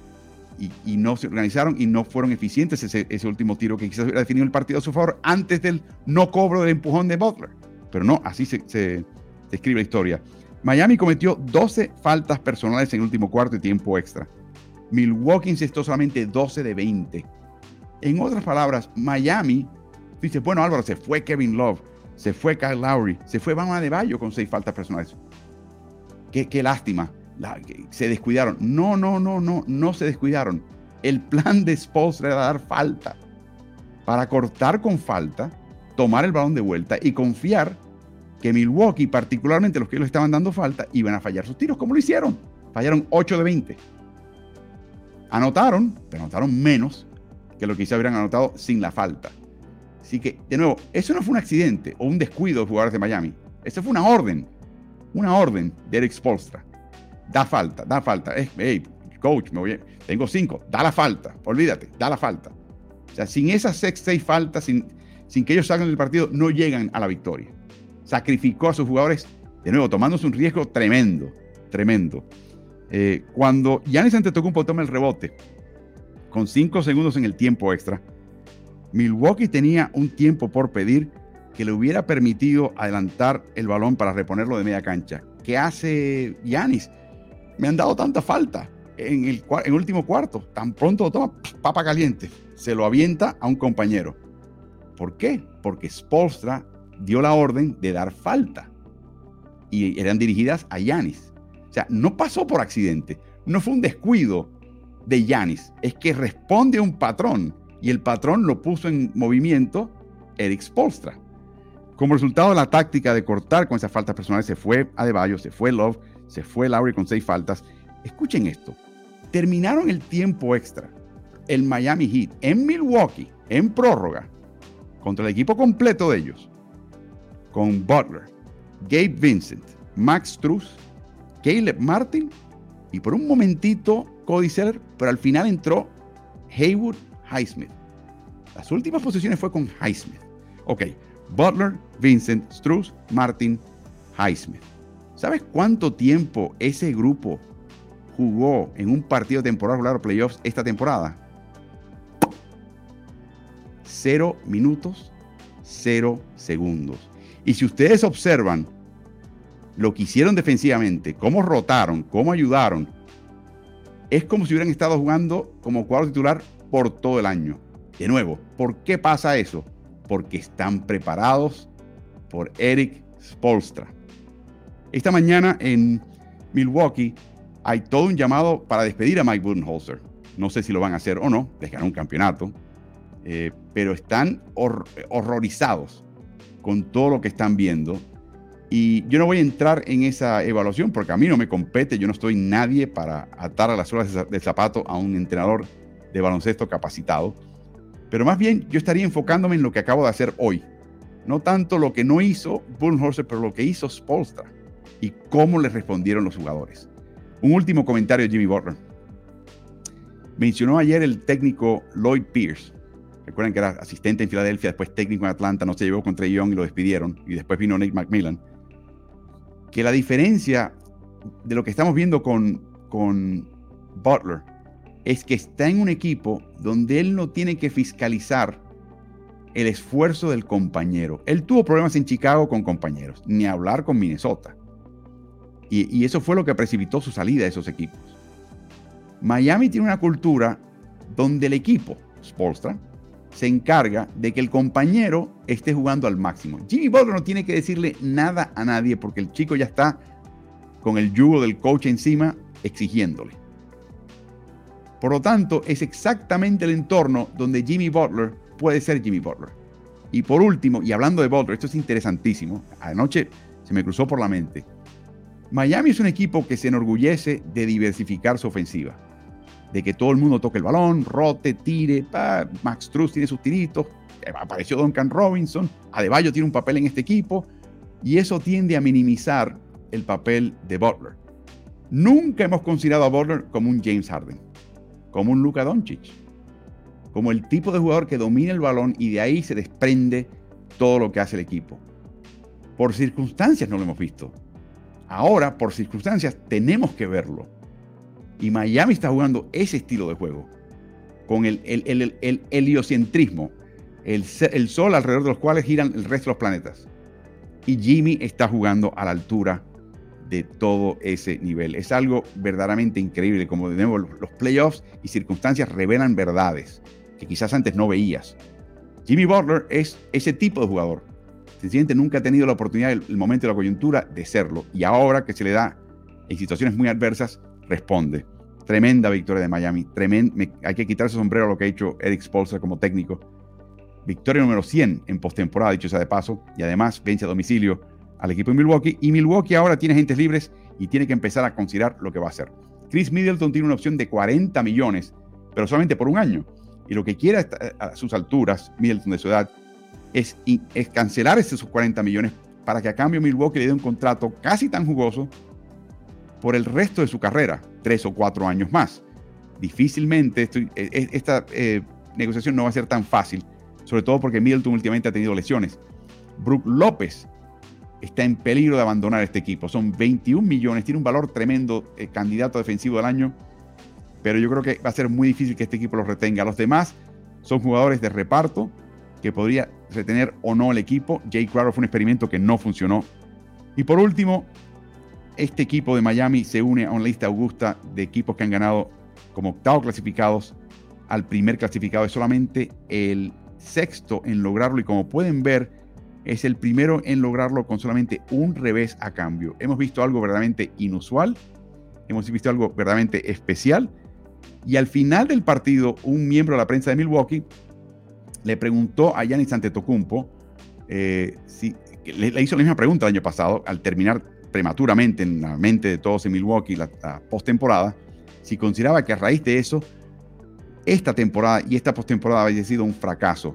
Y, no se organizaron y no fueron eficientes ese, último tiro que quizás hubiera definido el partido a su favor antes del no cobro del empujón de Butler. Pero no, así se, se, escribe la historia. Miami cometió 12 faltas personales en el último cuarto y tiempo extra. Milwaukee encestó solamente 12 de 20. En otras palabras, Miami, dice, bueno Álvaro, se fue Kevin Love, se fue Kyle Lowry, se fue Bama de Bayo con seis faltas personales. Qué, qué lástima, se descuidaron. No, no, no, no, no se descuidaron. El plan de Spolstra era dar falta para cortar con falta, tomar el balón de vuelta y confiar que Milwaukee, particularmente los que le estaban dando falta, iban a fallar sus tiros, como lo hicieron. Fallaron 8 de 20. Anotaron, pero anotaron menos que lo que se hubieran anotado sin la falta. Así que, de nuevo, eso no fue un accidente o un descuido de jugadores de Miami. Eso fue una orden. Una orden de Eric Spolstra. Da falta, da falta. Hey, coach, me voy tengo cinco. Da la falta. Olvídate, da la falta. O sea, sin esas seis, seis faltas, sin, sin que ellos salgan del partido, no llegan a la victoria. Sacrificó a sus jugadores, de nuevo, tomándose un riesgo tremendo, tremendo. Eh, cuando Giannis Antetokounmpo toma el rebote, con cinco segundos en el tiempo extra, Milwaukee tenía un tiempo por pedir que le hubiera permitido adelantar el balón para reponerlo de media cancha. ¿Qué hace Giannis? Me han dado tanta falta en el, en último cuarto. Tan pronto lo toma, papa caliente. Se lo avienta a un compañero. ¿Por qué? Porque Spolstra dio la orden de dar falta. Y eran dirigidas a Yanis. O sea, no pasó por accidente. No fue un descuido de Yanis. Es que responde a un patrón. Y el patrón lo puso en movimiento Eric Spolstra. Como resultado de la táctica de cortar con esas faltas personales, se fue Adebayo, se fue Love, se fue Lowry con seis faltas. Escuchen esto. Terminaron el tiempo extra. El Miami Heat en Milwaukee, en prórroga, contra el equipo completo de ellos, con Butler, Gabe Vincent, Max Truss, Caleb Martin y por un momentito Cody Seller, pero al final entró Haywood Highsmith. Las últimas posiciones fue con Highsmith. Ok, Butler, Vincent, Struz, Martin, Highsmith. ¿Sabes cuánto tiempo ese grupo jugó en un partido temporal regular o playoffs esta temporada? Cero minutos, cero segundos. Y si ustedes observan lo que hicieron defensivamente, cómo rotaron, cómo ayudaron, es como si hubieran estado jugando como cuadro titular por todo el año. De nuevo, ¿por qué pasa eso? Porque están preparados por Eric Spolstra. Esta mañana en Milwaukee hay todo un llamado para despedir a Mike Budenholzer. No sé si lo van a hacer o no, les ganó un campeonato, eh, pero están horrorizados con todo lo que están viendo. Y yo no voy a entrar en esa evaluación porque a mí no me compete, yo no estoy nadie para atar a las suelas del zapato a un entrenador de baloncesto capacitado. Pero más bien yo estaría enfocándome en lo que acabo de hacer hoy. No tanto lo que no hizo Bullhorser, pero lo que hizo Spolstra y cómo le respondieron los jugadores. Un último comentario de Jimmy Butler. Mencionó ayer el técnico Lloyd Pierce. Recuerden que era asistente en Filadelfia, después técnico en Atlanta, no se llevó contra Young y lo despidieron. Y después vino Nate McMillan. Que la diferencia de lo que estamos viendo con, con Butler es que está en un equipo donde él no tiene que fiscalizar el esfuerzo del compañero. Él tuvo problemas en Chicago con compañeros, ni hablar con Minnesota. Y, eso fue lo que precipitó su salida de esos equipos. Miami tiene una cultura donde el equipo, Spolstra, se encarga de que el compañero esté jugando al máximo. Jimmy Butler no tiene que decirle nada a nadie porque el chico ya está con el yugo del coach encima exigiéndole. Por lo tanto, es exactamente el entorno donde Jimmy Butler puede ser Jimmy Butler. Y por último, y hablando de Butler, esto es interesantísimo, anoche se me cruzó por la mente. Miami es un equipo que se enorgullece de diversificar su ofensiva, de que todo el mundo toque el balón, rote, tire, Max Truss tiene sus tiritos, apareció Duncan Robinson, Adebayo tiene un papel en este equipo, y eso tiende a minimizar el papel de Butler. Nunca hemos considerado a Butler como un James Harden como un Luka Doncic, como el tipo de jugador que domina el balón y de ahí se desprende todo lo que hace el equipo. Por circunstancias no lo hemos visto. Ahora, por circunstancias, tenemos que verlo. Y Miami está jugando ese estilo de juego, con el, el, heliocentrismo, el, el sol alrededor de los cuales giran el resto de los planetas. Y Jimmy está jugando a la altura de todo ese nivel. Es algo verdaderamente increíble, como de nuevo los playoffs y circunstancias revelan verdades que quizás antes no veías. Jimmy Butler es ese tipo de jugador. Sencillamente nunca ha tenido la oportunidad, el, el momento de la coyuntura de serlo. Y ahora que se le da en situaciones muy adversas, responde. Tremenda victoria de Miami. Tremend, me, hay que quitarse el sombrero a lo que ha hecho Eric Spolster como técnico. Victoria número 100 en postemporada, dicho sea de paso. Y además vence a domicilio al equipo de Milwaukee. Y Milwaukee ahora tiene agentes libres y tiene que empezar a considerar lo que va a hacer. Chris Middleton tiene una opción de 40 millones, pero solamente por un año. Y lo que quiere a sus alturas, Middleton de su edad, es, es cancelar esos 40 millones para que a cambio Milwaukee le dé un contrato casi tan jugoso por el resto de su carrera, tres o cuatro años más. Difícilmente e, e, esta eh, negociación no va a ser tan fácil, sobre todo porque Middleton últimamente ha tenido lesiones. Brook López está en peligro de abandonar este equipo. Son 21 millones, tiene un valor tremendo, eh, candidato defensivo del año, pero yo creo que va a ser muy difícil que este equipo lo retenga. Los demás son jugadores de reparto que podría retener o no el equipo. Jay Crowder fue un experimento que no funcionó. Y por último, este equipo de Miami se une a una lista augusta de equipos que han ganado como octavos clasificados al primer clasificado. Es solamente el sexto en lograrlo y como pueden ver, es el primero en lograrlo con solamente un revés a cambio. Hemos visto algo verdaderamente inusual, hemos visto algo verdaderamente especial. Y al final del partido, un miembro de la prensa de Milwaukee le preguntó a Giannis Antetokounmpo eh, si le, hizo la misma pregunta el año pasado al terminar prematuramente en la mente de todos en Milwaukee la, la postemporada, si consideraba que a raíz de eso esta temporada y esta postemporada había sido un fracaso.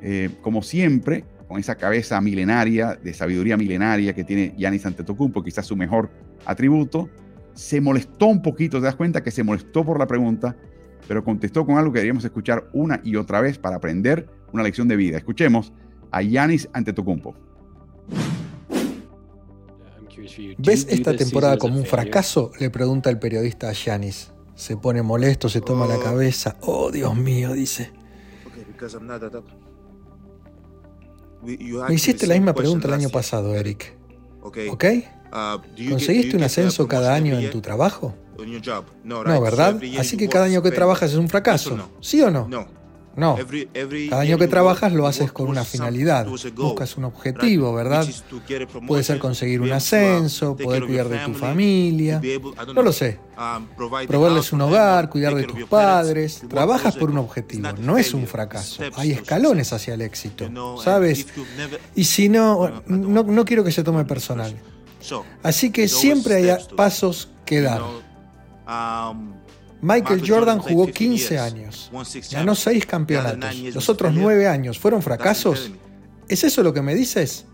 Eh, como siempre, con esa cabeza milenaria, de sabiduría milenaria que tiene Giannis Antetokounmpo, quizás su mejor atributo, se molestó un poquito, te das cuenta que se molestó por la pregunta, pero contestó con algo que deberíamos escuchar una y otra vez para aprender una lección de vida. Escuchemos a Giannis Antetokounmpo. ¿Ves esta temporada como un fracaso? Le pregunta el periodista a Giannis. Se pone molesto, se toma la cabeza. Oh, Dios mío, dice. Me hiciste la misma pregunta el año pasado, Eric. ¿Ok? ¿Conseguiste un ascenso cada año en tu trabajo? No, ¿verdad? Así que cada año que trabajas es un fracaso. ¿Sí o no? No. Cada año que trabajas lo haces con una finalidad. Buscas un objetivo, ¿verdad? Puede ser conseguir un ascenso, poder cuidar de tu familia. No lo sé. Proveerles un hogar, cuidar de tus padres. Trabajas por un objetivo. No es un fracaso. Hay escalones hacia el éxito. ¿Sabes? Y si no, no, no quiero que se tome personal. Así que siempre hay pasos que dar. Michael Jordan jugó 15 años, ganó 6 campeonatos. Los otros 9 años fueron fracasos. ¿Es eso lo que me dices?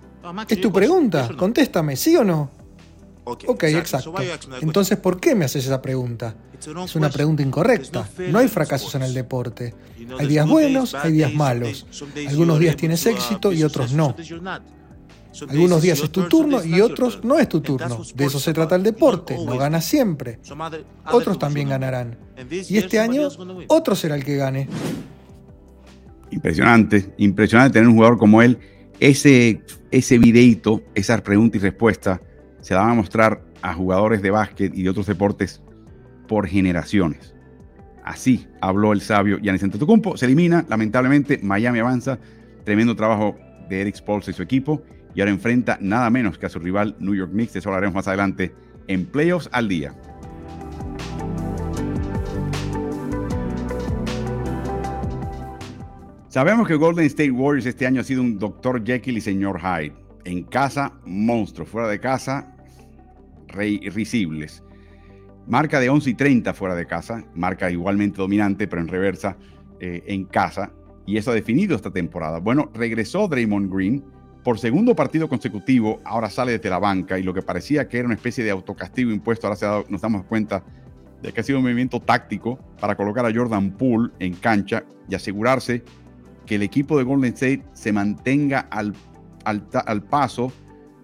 Es tu pregunta, contéstame, ¿sí o no? Ok, exacto. Entonces, ¿por qué me haces esa pregunta? Es una pregunta incorrecta. No hay fracasos en el deporte. Hay días buenos, hay días malos. Algunos días tienes éxito y otros no. Algunos días es tu turno y otros no es tu turno. De eso se trata el deporte, no ganas siempre. Otros también ganarán. Y este año otro será el que gane. Impresionante, impresionante tener un jugador como él. Ese, ese videito, esa pregunta y respuesta, se la van a mostrar a jugadores de básquet y de otros deportes por generaciones. Así habló el sabio Giannis Antetokounmpo. Se elimina, lamentablemente, Miami avanza. Tremendo trabajo de Eric Spolstra y su equipo y ahora enfrenta nada menos que a su rival New York Knicks. De eso hablaremos más adelante en Playoffs al Día. Sabemos que Golden State Warriors este año ha sido un Dr. Jekyll y señor Hyde. En casa, monstruo. Fuera de casa, rey risibles. Marca de 11 y 30 fuera de casa. Marca igualmente dominante, pero en reversa eh, en casa. Y eso ha definido esta temporada. Bueno, regresó Draymond Green por segundo partido consecutivo, ahora sale desde la banca y lo que parecía que era una especie de autocastigo impuesto, ahora se dado, nos damos cuenta de que ha sido un movimiento táctico para colocar a Jordan Poole en cancha y asegurarse que el equipo de Golden State se mantenga al, al, al paso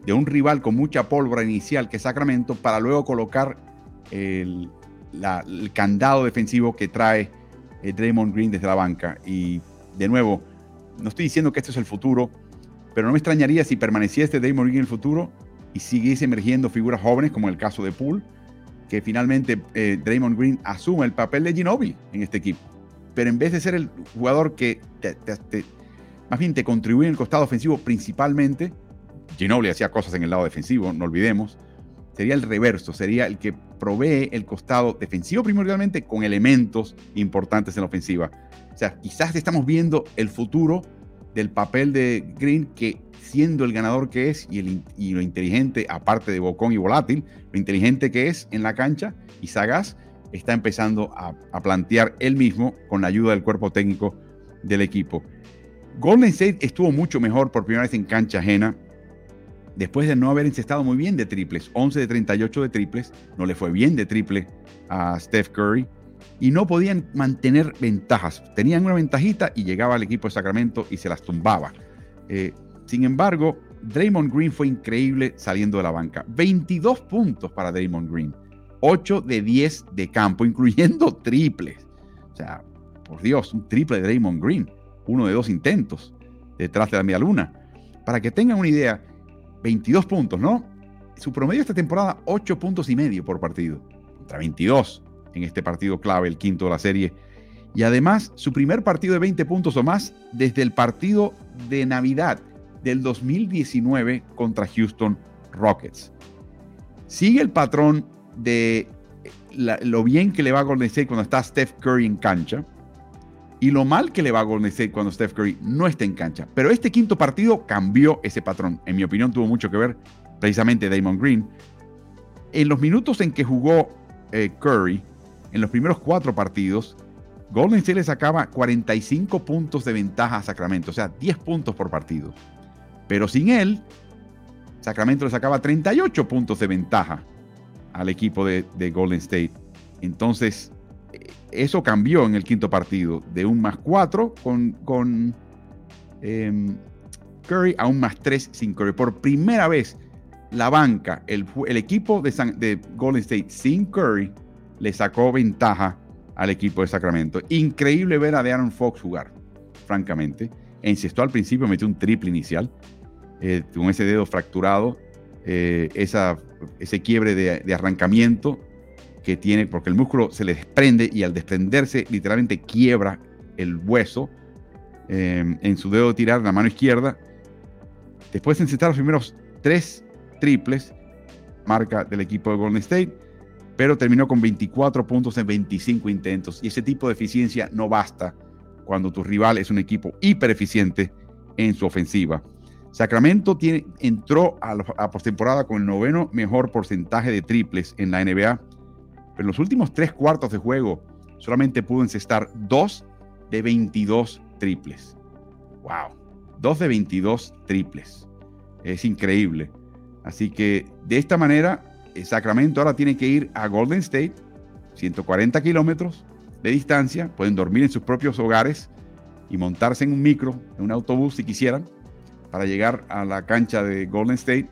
de un rival con mucha pólvora inicial que es Sacramento para luego colocar el, el candado defensivo que trae eh, Draymond Green desde la banca. Y de nuevo, no estoy diciendo que este es el futuro, pero no me extrañaría si permaneciera este Draymond Green en el futuro y siguiese emergiendo figuras jóvenes como el caso de Poole, que finalmente eh, Draymond Green asume el papel de Ginobili en este equipo. Pero en vez de ser el jugador que más bien te contribuye en el costado ofensivo principalmente, Ginobili hacía cosas en el lado defensivo, no olvidemos, sería el reverso, sería el que provee el costado defensivo primordialmente con elementos importantes en la ofensiva. O sea, quizás estamos viendo el futuro del papel de Green que siendo el ganador que es y, el, y lo inteligente, aparte de bocón y volátil, lo inteligente que es en la cancha y sagaz, está empezando a, a plantear él mismo con la ayuda del cuerpo técnico del equipo. Golden State estuvo mucho mejor por primera vez en cancha ajena después de no haber encestado muy bien de triples, 11 de 38 de triples, no le fue bien de triple a Steph Curry y no podían mantener ventajas. Tenían una ventajita y llegaba al equipo de Sacramento y se las tumbaba. Eh, sin embargo, Draymond Green fue increíble saliendo de la banca. 22 puntos para Draymond Green, 8 de 10 de campo, (laughs) incluyendo triples. O sea, por Dios, un triple de Draymond Green, uno de dos intentos detrás de la media luna. Para que tengan una idea, 22 puntos, ¿no? Su promedio esta temporada, 8 puntos y medio por partido, contra 22 en este partido clave, el quinto de la serie. Y además, su primer partido de 20 puntos o más desde el partido de Navidad del 2019 contra Houston Rockets. Sigue el patrón de lo bien que le va a Golden State cuando está Steph Curry en cancha y lo mal que le va a Golden State cuando Steph Curry no está en cancha. Pero este quinto partido cambió ese patrón. En mi opinión, tuvo mucho que ver precisamente Damon Green. En los minutos en que jugó eh, Curry, en los primeros cuatro partidos, Golden State le sacaba 45 puntos de ventaja a Sacramento, o sea, 10 puntos por partido. Pero sin él, Sacramento le sacaba 38 puntos de ventaja al equipo de, de Golden State. Entonces, eso cambió en el quinto partido, de un más cuatro con, con em, Curry a un más tres sin Curry. Por primera vez, la banca, el, equipo de, de, Golden State sin Curry, le sacó ventaja al equipo de Sacramento. Increíble ver a De'Aaron Fox jugar, francamente. Encestó al principio, metió un triple inicial, eh, con ese dedo fracturado, eh, esa, ese quiebre de, arrancamiento que tiene, porque el músculo se le desprende y al desprenderse literalmente quiebra el hueso eh, en su dedo de tirar, la mano izquierda. Después de encestar los primeros tres triples, marca del equipo de Golden State, pero terminó con 24 puntos en 25 intentos. Y ese tipo de eficiencia no basta cuando tu rival es un equipo hiper eficiente en su ofensiva. Sacramento entró a, a postemporada con el noveno mejor porcentaje de triples en la NBA pero en los últimos tres cuartos de juego solamente pudo encestar dos de 22 triples. ¡Wow! Dos de 22 triples. Es increíble. Así que de esta manera, Sacramento ahora tiene que ir a Golden State, 140 kilómetros de distancia, pueden dormir en sus propios hogares y montarse en un micro, en un autobús si quisieran, para llegar a la cancha de Golden State.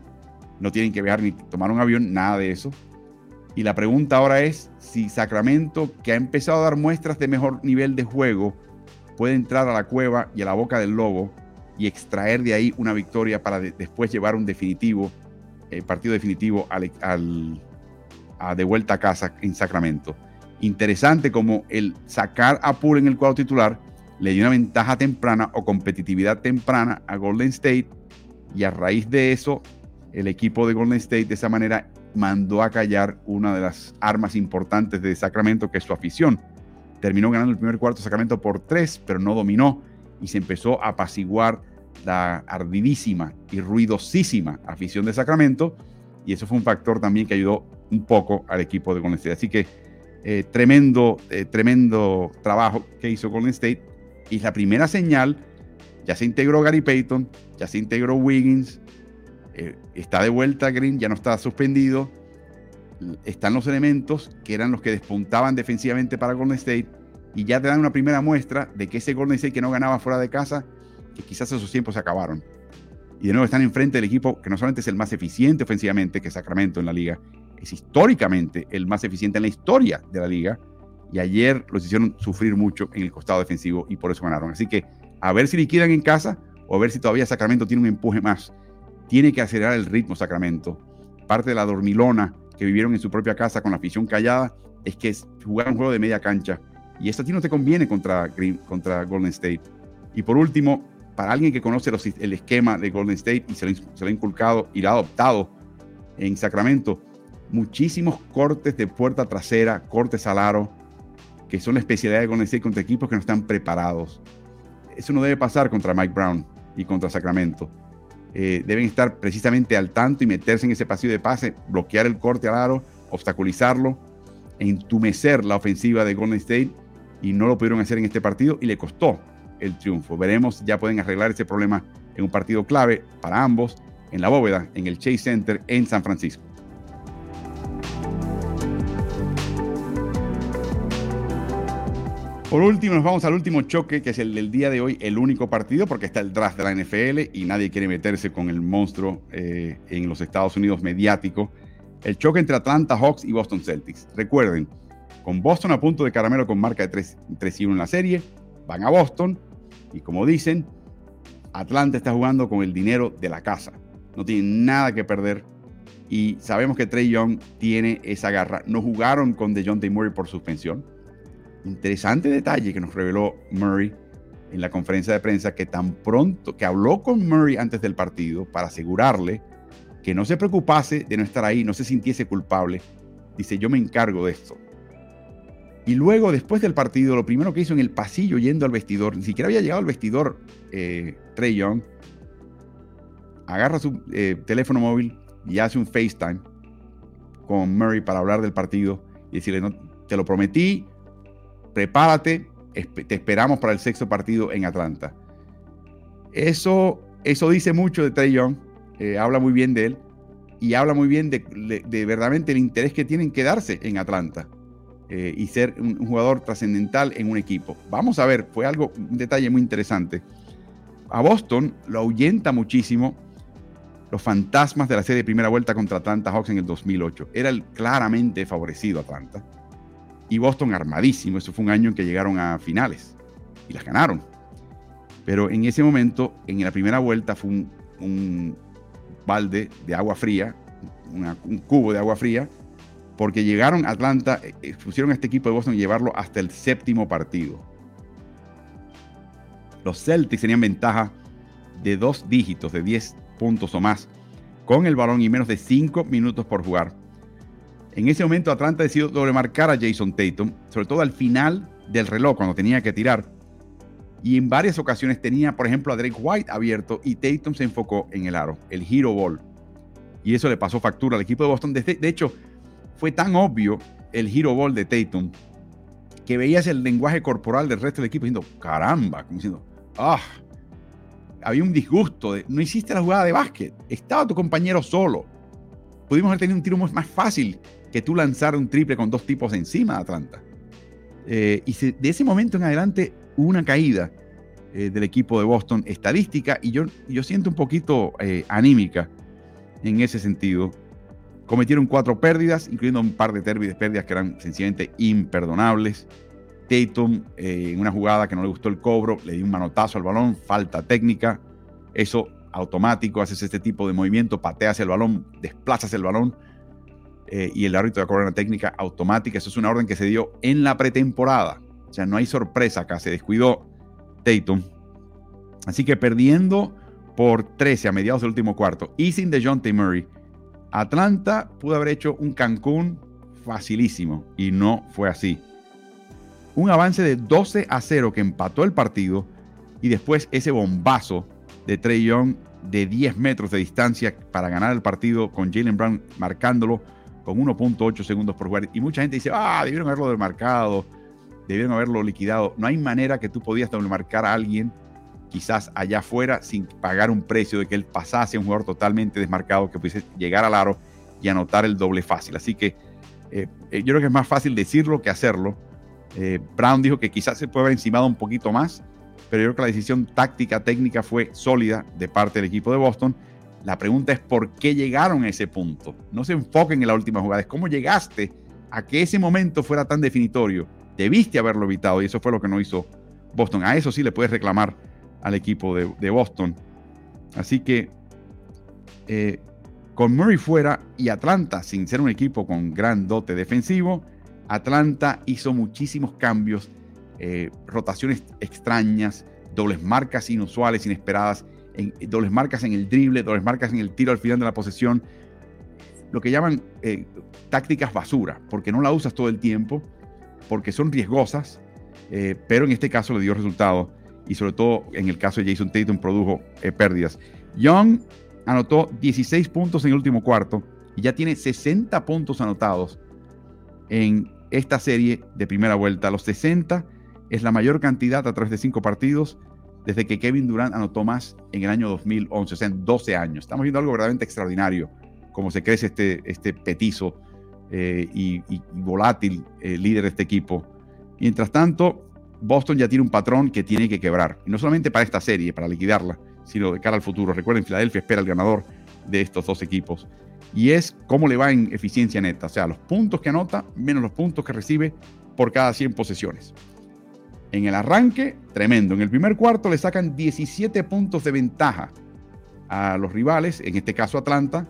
No tienen que viajar ni tomar un avión, nada de eso. Y la pregunta ahora es si Sacramento, que ha empezado a dar muestras de mejor nivel de juego, puede entrar a la cueva y a la boca del lobo y extraer de ahí una victoria para después llevar un definitivo, eh, partido definitivo al, a de vuelta a casa en Sacramento. Interesante como el sacar a Poole en el cuadro titular le dio una ventaja temprana o competitividad temprana a Golden State y a raíz de eso el equipo de Golden State de esa manera mandó a callar una de las armas importantes de Sacramento, que es su afición. Terminó ganando el primer cuarto Sacramento por tres, pero no dominó y se empezó a apaciguar la ardidísima y ruidosísima afición de Sacramento. Y eso fue un factor también que ayudó un poco al equipo de Golden State. Así que eh, tremendo, eh, tremendo trabajo que hizo Golden State. Y la primera señal, ya se integró Gary Payton, ya se integró Wiggins, eh, está de vuelta Green, ya no está suspendido. Están los elementos que eran los que despuntaban defensivamente para Golden State y ya te dan una primera muestra de que ese Golden State que no ganaba fuera de casa, que quizás esos tiempos se acabaron. Y de nuevo están enfrente del equipo que no solamente es el más eficiente ofensivamente que Sacramento en la liga, es históricamente el más eficiente en la historia de la liga. Y ayer los hicieron sufrir mucho en el costado defensivo y por eso ganaron. Así que a ver si liquidan en casa o a ver si todavía Sacramento tiene un empuje más tiene que acelerar el ritmo Sacramento parte de la dormilona que vivieron en su propia casa con la afición callada, es que jugar un juego de media cancha. Y esto a ti no te conviene contra, contra Golden State. Y por último, para alguien que conoce el esquema de Golden State y se lo, ha inculcado y lo ha adoptado en Sacramento, muchísimos cortes de puerta trasera, cortes al aro, que son la especialidad de Golden State contra equipos que no están preparados. Eso no debe pasar contra Mike Brown y contra Sacramento. Eh, deben estar precisamente al tanto y meterse en ese pasillo de pase, bloquear el corte al aro, obstaculizarlo, entumecer la ofensiva de Golden State y no lo pudieron hacer en este partido y le costó el triunfo. Veremos, ya pueden arreglar ese problema en un partido clave para ambos en la bóveda, en el Chase Center en San Francisco. Por último, nos vamos al último choque, que es el del día de hoy, el único partido, porque está el draft de la NFL y nadie quiere meterse con el monstruo eh, en los Estados Unidos mediático. El choque entre Atlanta Hawks y Boston Celtics. Recuerden, con Boston a punto de caramelo con marca de 3, 3 y 1 en la serie, van a Boston y como dicen, Atlanta está jugando con el dinero de la casa. No tiene nada que perder y sabemos que Trey Young tiene esa garra. No jugaron con DeJounte Murray por suspensión Interesante detalle que nos reveló Murray en la conferencia de prensa que tan pronto que habló con Murray antes del partido para asegurarle que no se preocupase de no estar ahí, no se sintiese culpable. Dice, yo me encargo de esto. Y luego, después del partido, lo primero que hizo en el pasillo yendo al vestidor, ni siquiera había llegado al vestidor eh, Trey Young, agarra su eh, teléfono móvil y hace un FaceTime con Murray para hablar del partido y decirle, no, te lo prometí, prepárate, te esperamos para el sexto partido en Atlanta. Eso, eso dice mucho de Trey Young, eh, habla muy bien de él y habla muy bien de, de, verdaderamente el interés que tienen que darse en Atlanta eh, y ser un, jugador trascendental en un equipo. Vamos a ver, fue algo, un detalle muy interesante. A Boston lo ahuyenta muchísimo los fantasmas de la serie de primera vuelta contra Atlanta Hawks en el 2008. Era el claramente favorecido Atlanta y Boston armadísimo. Eso fue un año en que llegaron a finales y las ganaron. Pero en ese momento, en la primera vuelta, fue un, balde de agua fría, un cubo de agua fría, porque llegaron a Atlanta, eh, eh, pusieron a este equipo de Boston y llevarlo hasta el séptimo partido. Los Celtics tenían ventaja de dos dígitos, de 10 puntos o más, con el balón y menos de 5 minutos por jugar. En ese momento Atlanta decidió doblemarcar a Jason Tatum, sobre todo al final del reloj, cuando tenía que tirar. Y en varias ocasiones tenía, por ejemplo, a Drake White abierto y Tatum se enfocó en el aro, el hero ball. Y eso le pasó factura al equipo de Boston. De, hecho, fue tan obvio el hero ball de Tatum que veías el lenguaje corporal del resto del equipo diciendo, caramba, como diciendo, ah, había un disgusto de, no hiciste la jugada de básquet, estaba tu compañero solo. Pudimos haber tenido un tiro más fácil que tú lanzar un triple con dos tipos encima de Atlanta. Eh, y de ese momento en adelante hubo una caída eh, del equipo de Boston estadística y yo, yo siento un poquito eh, anímica en ese sentido. Cometieron cuatro pérdidas, incluyendo un par de pérdidas que eran sencillamente imperdonables. Tatum, en una jugada que no le gustó el cobro, le dio un manotazo al balón, falta técnica. Eso automático, haces este tipo de movimiento, pateas el balón, desplazas el balón eh, y el árbitro de una técnica automática. Eso es una orden que se dio en la pretemporada. O sea, no hay sorpresa acá. Se descuidó Tatum. Así que perdiendo por 13 a mediados del último cuarto y sin John T. Murray, Atlanta pudo haber hecho un Cancún facilísimo y no fue así. Un avance de 12 a 0 que empató el partido y después ese bombazo de Trey Young de 10 metros de distancia para ganar el partido con Jalen Brown marcándolo con 1.8 segundos por jugar. Y mucha gente dice, ah, debieron haberlo desmarcado, debieron haberlo liquidado. No hay manera que tú podías marcar a alguien quizás allá afuera sin pagar un precio de que él pasase a un jugador totalmente desmarcado que pudiese llegar al aro y anotar el doble fácil. Así que eh, eh, yo creo que es más fácil decirlo que hacerlo. Eh, Brown dijo que quizás se puede haber encimado un poquito más, pero yo creo que la decisión táctica, técnica fue sólida de parte del equipo de Boston la pregunta es por qué llegaron a ese punto. No se enfoquen en la última jugada, es cómo llegaste a que ese momento fuera tan definitorio. Debiste haberlo evitado y eso fue lo que no hizo Boston. A eso sí le puedes reclamar al equipo de, Boston. Así que, eh, Con Murray fuera y Atlanta, sin ser un equipo con gran dote defensivo, Atlanta hizo muchísimos cambios, eh, rotaciones extrañas, dobles marcas inusuales, inesperadas, dobles marcas en el drible, dobles marcas en el tiro al final de la posesión, lo que llaman eh, tácticas basura, porque no la usas todo el tiempo, porque son riesgosas, pero en este caso le dio resultado y sobre todo en el caso de Jason Tatum produjo pérdidas. Young anotó 16 puntos en el último cuarto y ya tiene 60 puntos anotados en esta serie de primera vuelta. Los 60 es la mayor cantidad a través de cinco partidos desde que Kevin Durant anotó más en el año 2011, o sea, en 12 años. Estamos viendo algo verdaderamente extraordinario, como se crece este, este petizo eh, y, volátil eh, líder de este equipo. Mientras tanto, Boston ya tiene un patrón que tiene que quebrar, y no solamente para esta serie, para liquidarla, sino de cara al futuro. Recuerden, Filadelfia espera el ganador de estos dos equipos y es cómo le va en eficiencia neta, o sea, los puntos que anota menos los puntos que recibe por cada 100 posesiones. En el arranque, tremendo. En el primer cuarto le sacan 17 puntos de ventaja a los rivales, en este caso Atlanta,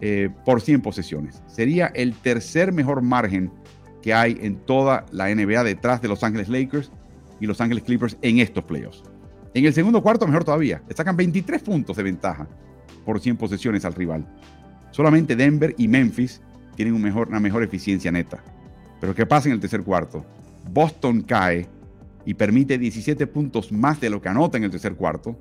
eh, por 100 posesiones. Sería el tercer mejor margen que hay en toda la NBA detrás de Los Ángeles Lakers y Los Ángeles Clippers en estos playoffs. En el segundo cuarto, mejor todavía, sacan 23 puntos de ventaja por 100 posesiones al rival. Solamente Denver y Memphis tienen una mejor eficiencia neta. Pero ¿qué pasa en el tercer cuarto? Boston cae y permite 17 puntos más de lo que anota en el tercer cuarto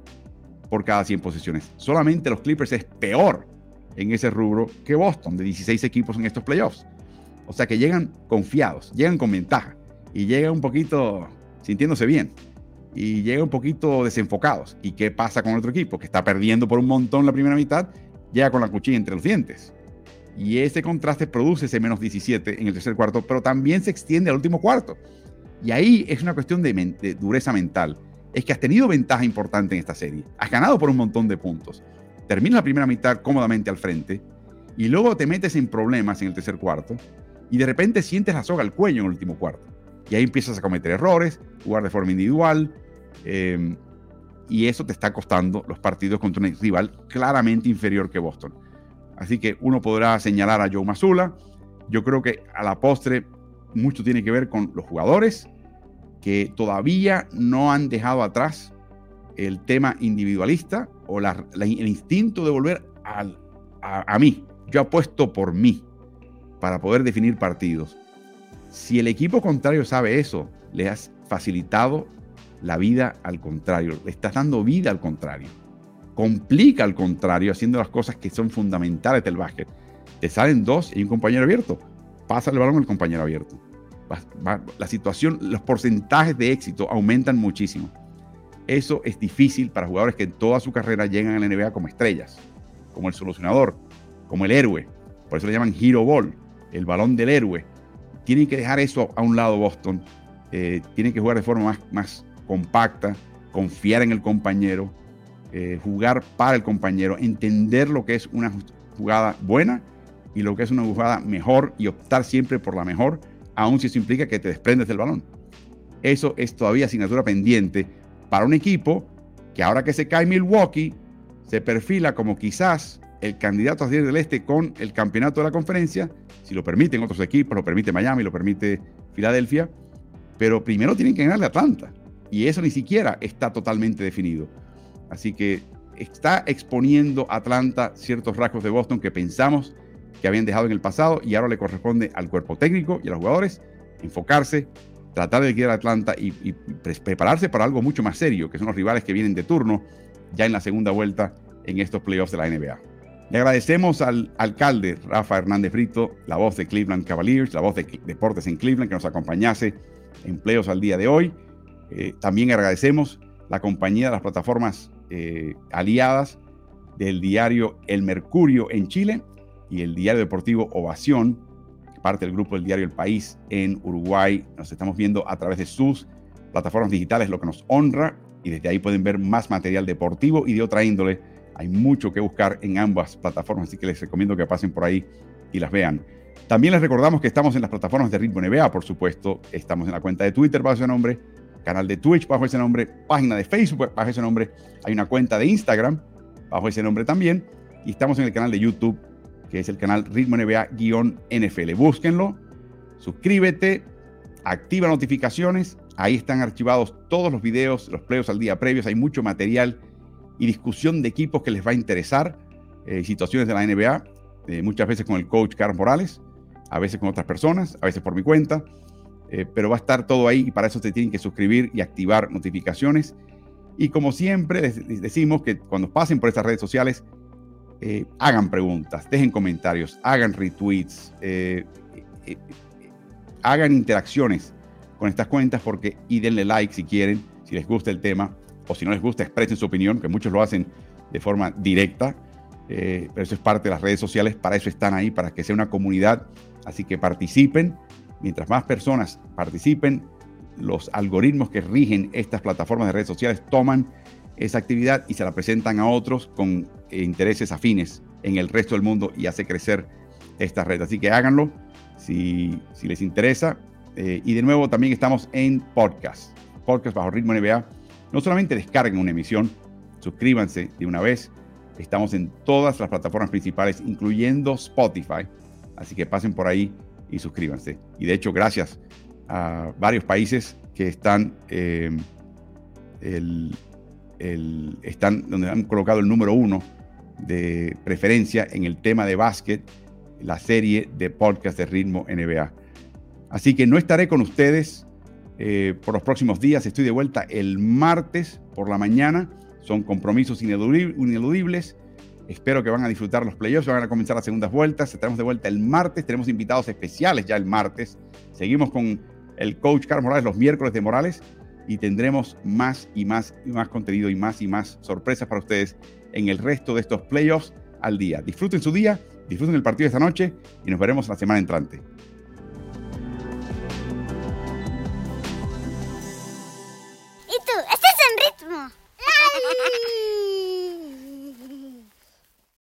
por cada 100 posiciones. Solamente los Clippers es peor en ese rubro que Boston, de 16 equipos en estos playoffs. O sea que llegan confiados, llegan con ventaja y llegan un poquito sintiéndose bien y llegan un poquito desenfocados. ¿Y qué pasa con otro equipo que está perdiendo por un montón la primera mitad llega con la cuchilla entre los dientes. Y ese contraste produce ese menos 17 en el tercer cuarto, pero también se extiende al último cuarto. Y ahí es una cuestión de, dureza mental. Es que has tenido ventaja importante en esta serie. Has ganado por un montón de puntos. Terminas la primera mitad cómodamente al frente y luego te metes en problemas en el tercer cuarto y de repente sientes la soga al cuello en el último cuarto. Y ahí empiezas a cometer errores, jugar de forma individual, eh, y eso te está costando los partidos contra un rival claramente inferior que Boston. Así que uno podrá señalar a Joe Mazzulla. Yo creo que a la postre mucho tiene que ver con los jugadores que todavía no han dejado atrás el tema individualista o el instinto de volver a, a mí. Yo apuesto por mí para poder definir partidos. Si el equipo contrario sabe eso, le has facilitado la vida al contrario, le estás dando vida al contrario. Complica al contrario haciendo las cosas que son fundamentales del básquet. Te salen dos y un compañero abierto. Pasa el balón al compañero abierto. La situación, los porcentajes de éxito aumentan muchísimo. Eso es difícil para jugadores que en toda su carrera llegan a la NBA como estrellas, como el solucionador, como el héroe. Por eso le llaman Hero Ball, el balón del héroe. Tienen que dejar eso a un lado Boston. Eh, tienen que jugar de forma más, compacta, confiar en el compañero, eh, jugar para el compañero, entender lo que es una jugada buena y lo que es una jugada mejor y optar siempre por la mejor, aun si eso implica que te desprendes del balón. Eso es todavía asignatura pendiente para un equipo que ahora que se cae Milwaukee, se perfila como quizás el candidato a salir del este con el campeonato de la conferencia, si lo permiten otros equipos, lo permite Miami, lo permite Filadelfia, pero primero tienen que ganarle a Atlanta. Y eso ni siquiera está totalmente definido. Así que está exponiendo Atlanta ciertos rasgos de Boston que pensamos que habían dejado en el pasado y ahora le corresponde al cuerpo técnico y a los jugadores enfocarse, tratar de liquidar a Atlanta y, prepararse para algo mucho más serio, que son los rivales que vienen de turno ya en la segunda vuelta en estos playoffs de la NBA. Le agradecemos al alcalde Rafa Hernández Brito, la voz de Cleveland Cavaliers, la voz de Deportes en Cleveland, que nos acompañase en playoffs al día de hoy. Eh, también agradecemos la compañía de las plataformas eh, aliadas del diario El Mercurio en Chile y el diario deportivo Ovación, parte del grupo del diario El País en Uruguay. Nos estamos viendo a través de sus plataformas digitales, lo que nos honra, y desde ahí pueden ver más material deportivo y de otra índole. Hay mucho que buscar en ambas plataformas, así que les recomiendo que pasen por ahí y las vean. También les recordamos que estamos en las plataformas de Ritmo NBA, por supuesto. Estamos en la cuenta de Twitter bajo ese nombre, canal de Twitch bajo ese nombre, página de Facebook bajo ese nombre, hay una cuenta de Instagram bajo ese nombre también y estamos en el canal de YouTube que es el canal Ritmo NBA-NFL. Búsquenlo, suscríbete, activa notificaciones. Ahí están archivados todos los videos, los playoffs al día previos. Hay mucho material y discusión de equipos que les va a interesar, eh, situaciones de la NBA, eh, muchas veces con el coach Carlos Morales, a veces con otras personas, a veces por mi cuenta, eh, pero va a estar todo ahí y para eso se tienen que suscribir y activar notificaciones. Y como siempre les, decimos que cuando pasen por estas redes sociales, hagan preguntas, dejen comentarios, hagan retweets, hagan interacciones con estas cuentas porque y denle like si quieren, si les gusta el tema o si no les gusta, expresen su opinión, que muchos lo hacen de forma directa, eh, pero eso es parte de las redes sociales, para eso están ahí, para que sea una comunidad, así que participen, mientras más personas participen, los algoritmos que rigen estas plataformas de redes sociales toman esa actividad y se la presentan a otros con intereses afines en el resto del mundo y hace crecer esta red. Así que háganlo si, si les interesa. Eh, y de nuevo también estamos en podcast, podcast bajo ritmo NBA no solamente descarguen una emisión, suscríbanse de una vez. Estamos en todas las plataformas principales, incluyendo Spotify. Están que pasen por ahí y suscríbanse. Y de hecho, gracias a varios países que están, eh, están donde han colocado el número uno de preferencia en el tema de básquet, la serie de podcast de ritmo NBA. Así que no estaré con ustedes eh, por los próximos días. Estoy de vuelta el martes por la mañana. Son compromisos ineludibles. Espero que van a disfrutar los playoffs. Van a comenzar las segundas vueltas. Estaremos de vuelta el martes. Tenemos invitados especiales ya el martes. Seguimos con el coach Carlos Morales los miércoles de Morales y tendremos más y más y más contenido y más y más sorpresas para ustedes en el resto de estos playoffs al día. Disfruten su día, disfruten el partido de esta noche y nos veremos la semana entrante. ¿Y tú? ¿Estás en ritmo? (laughs)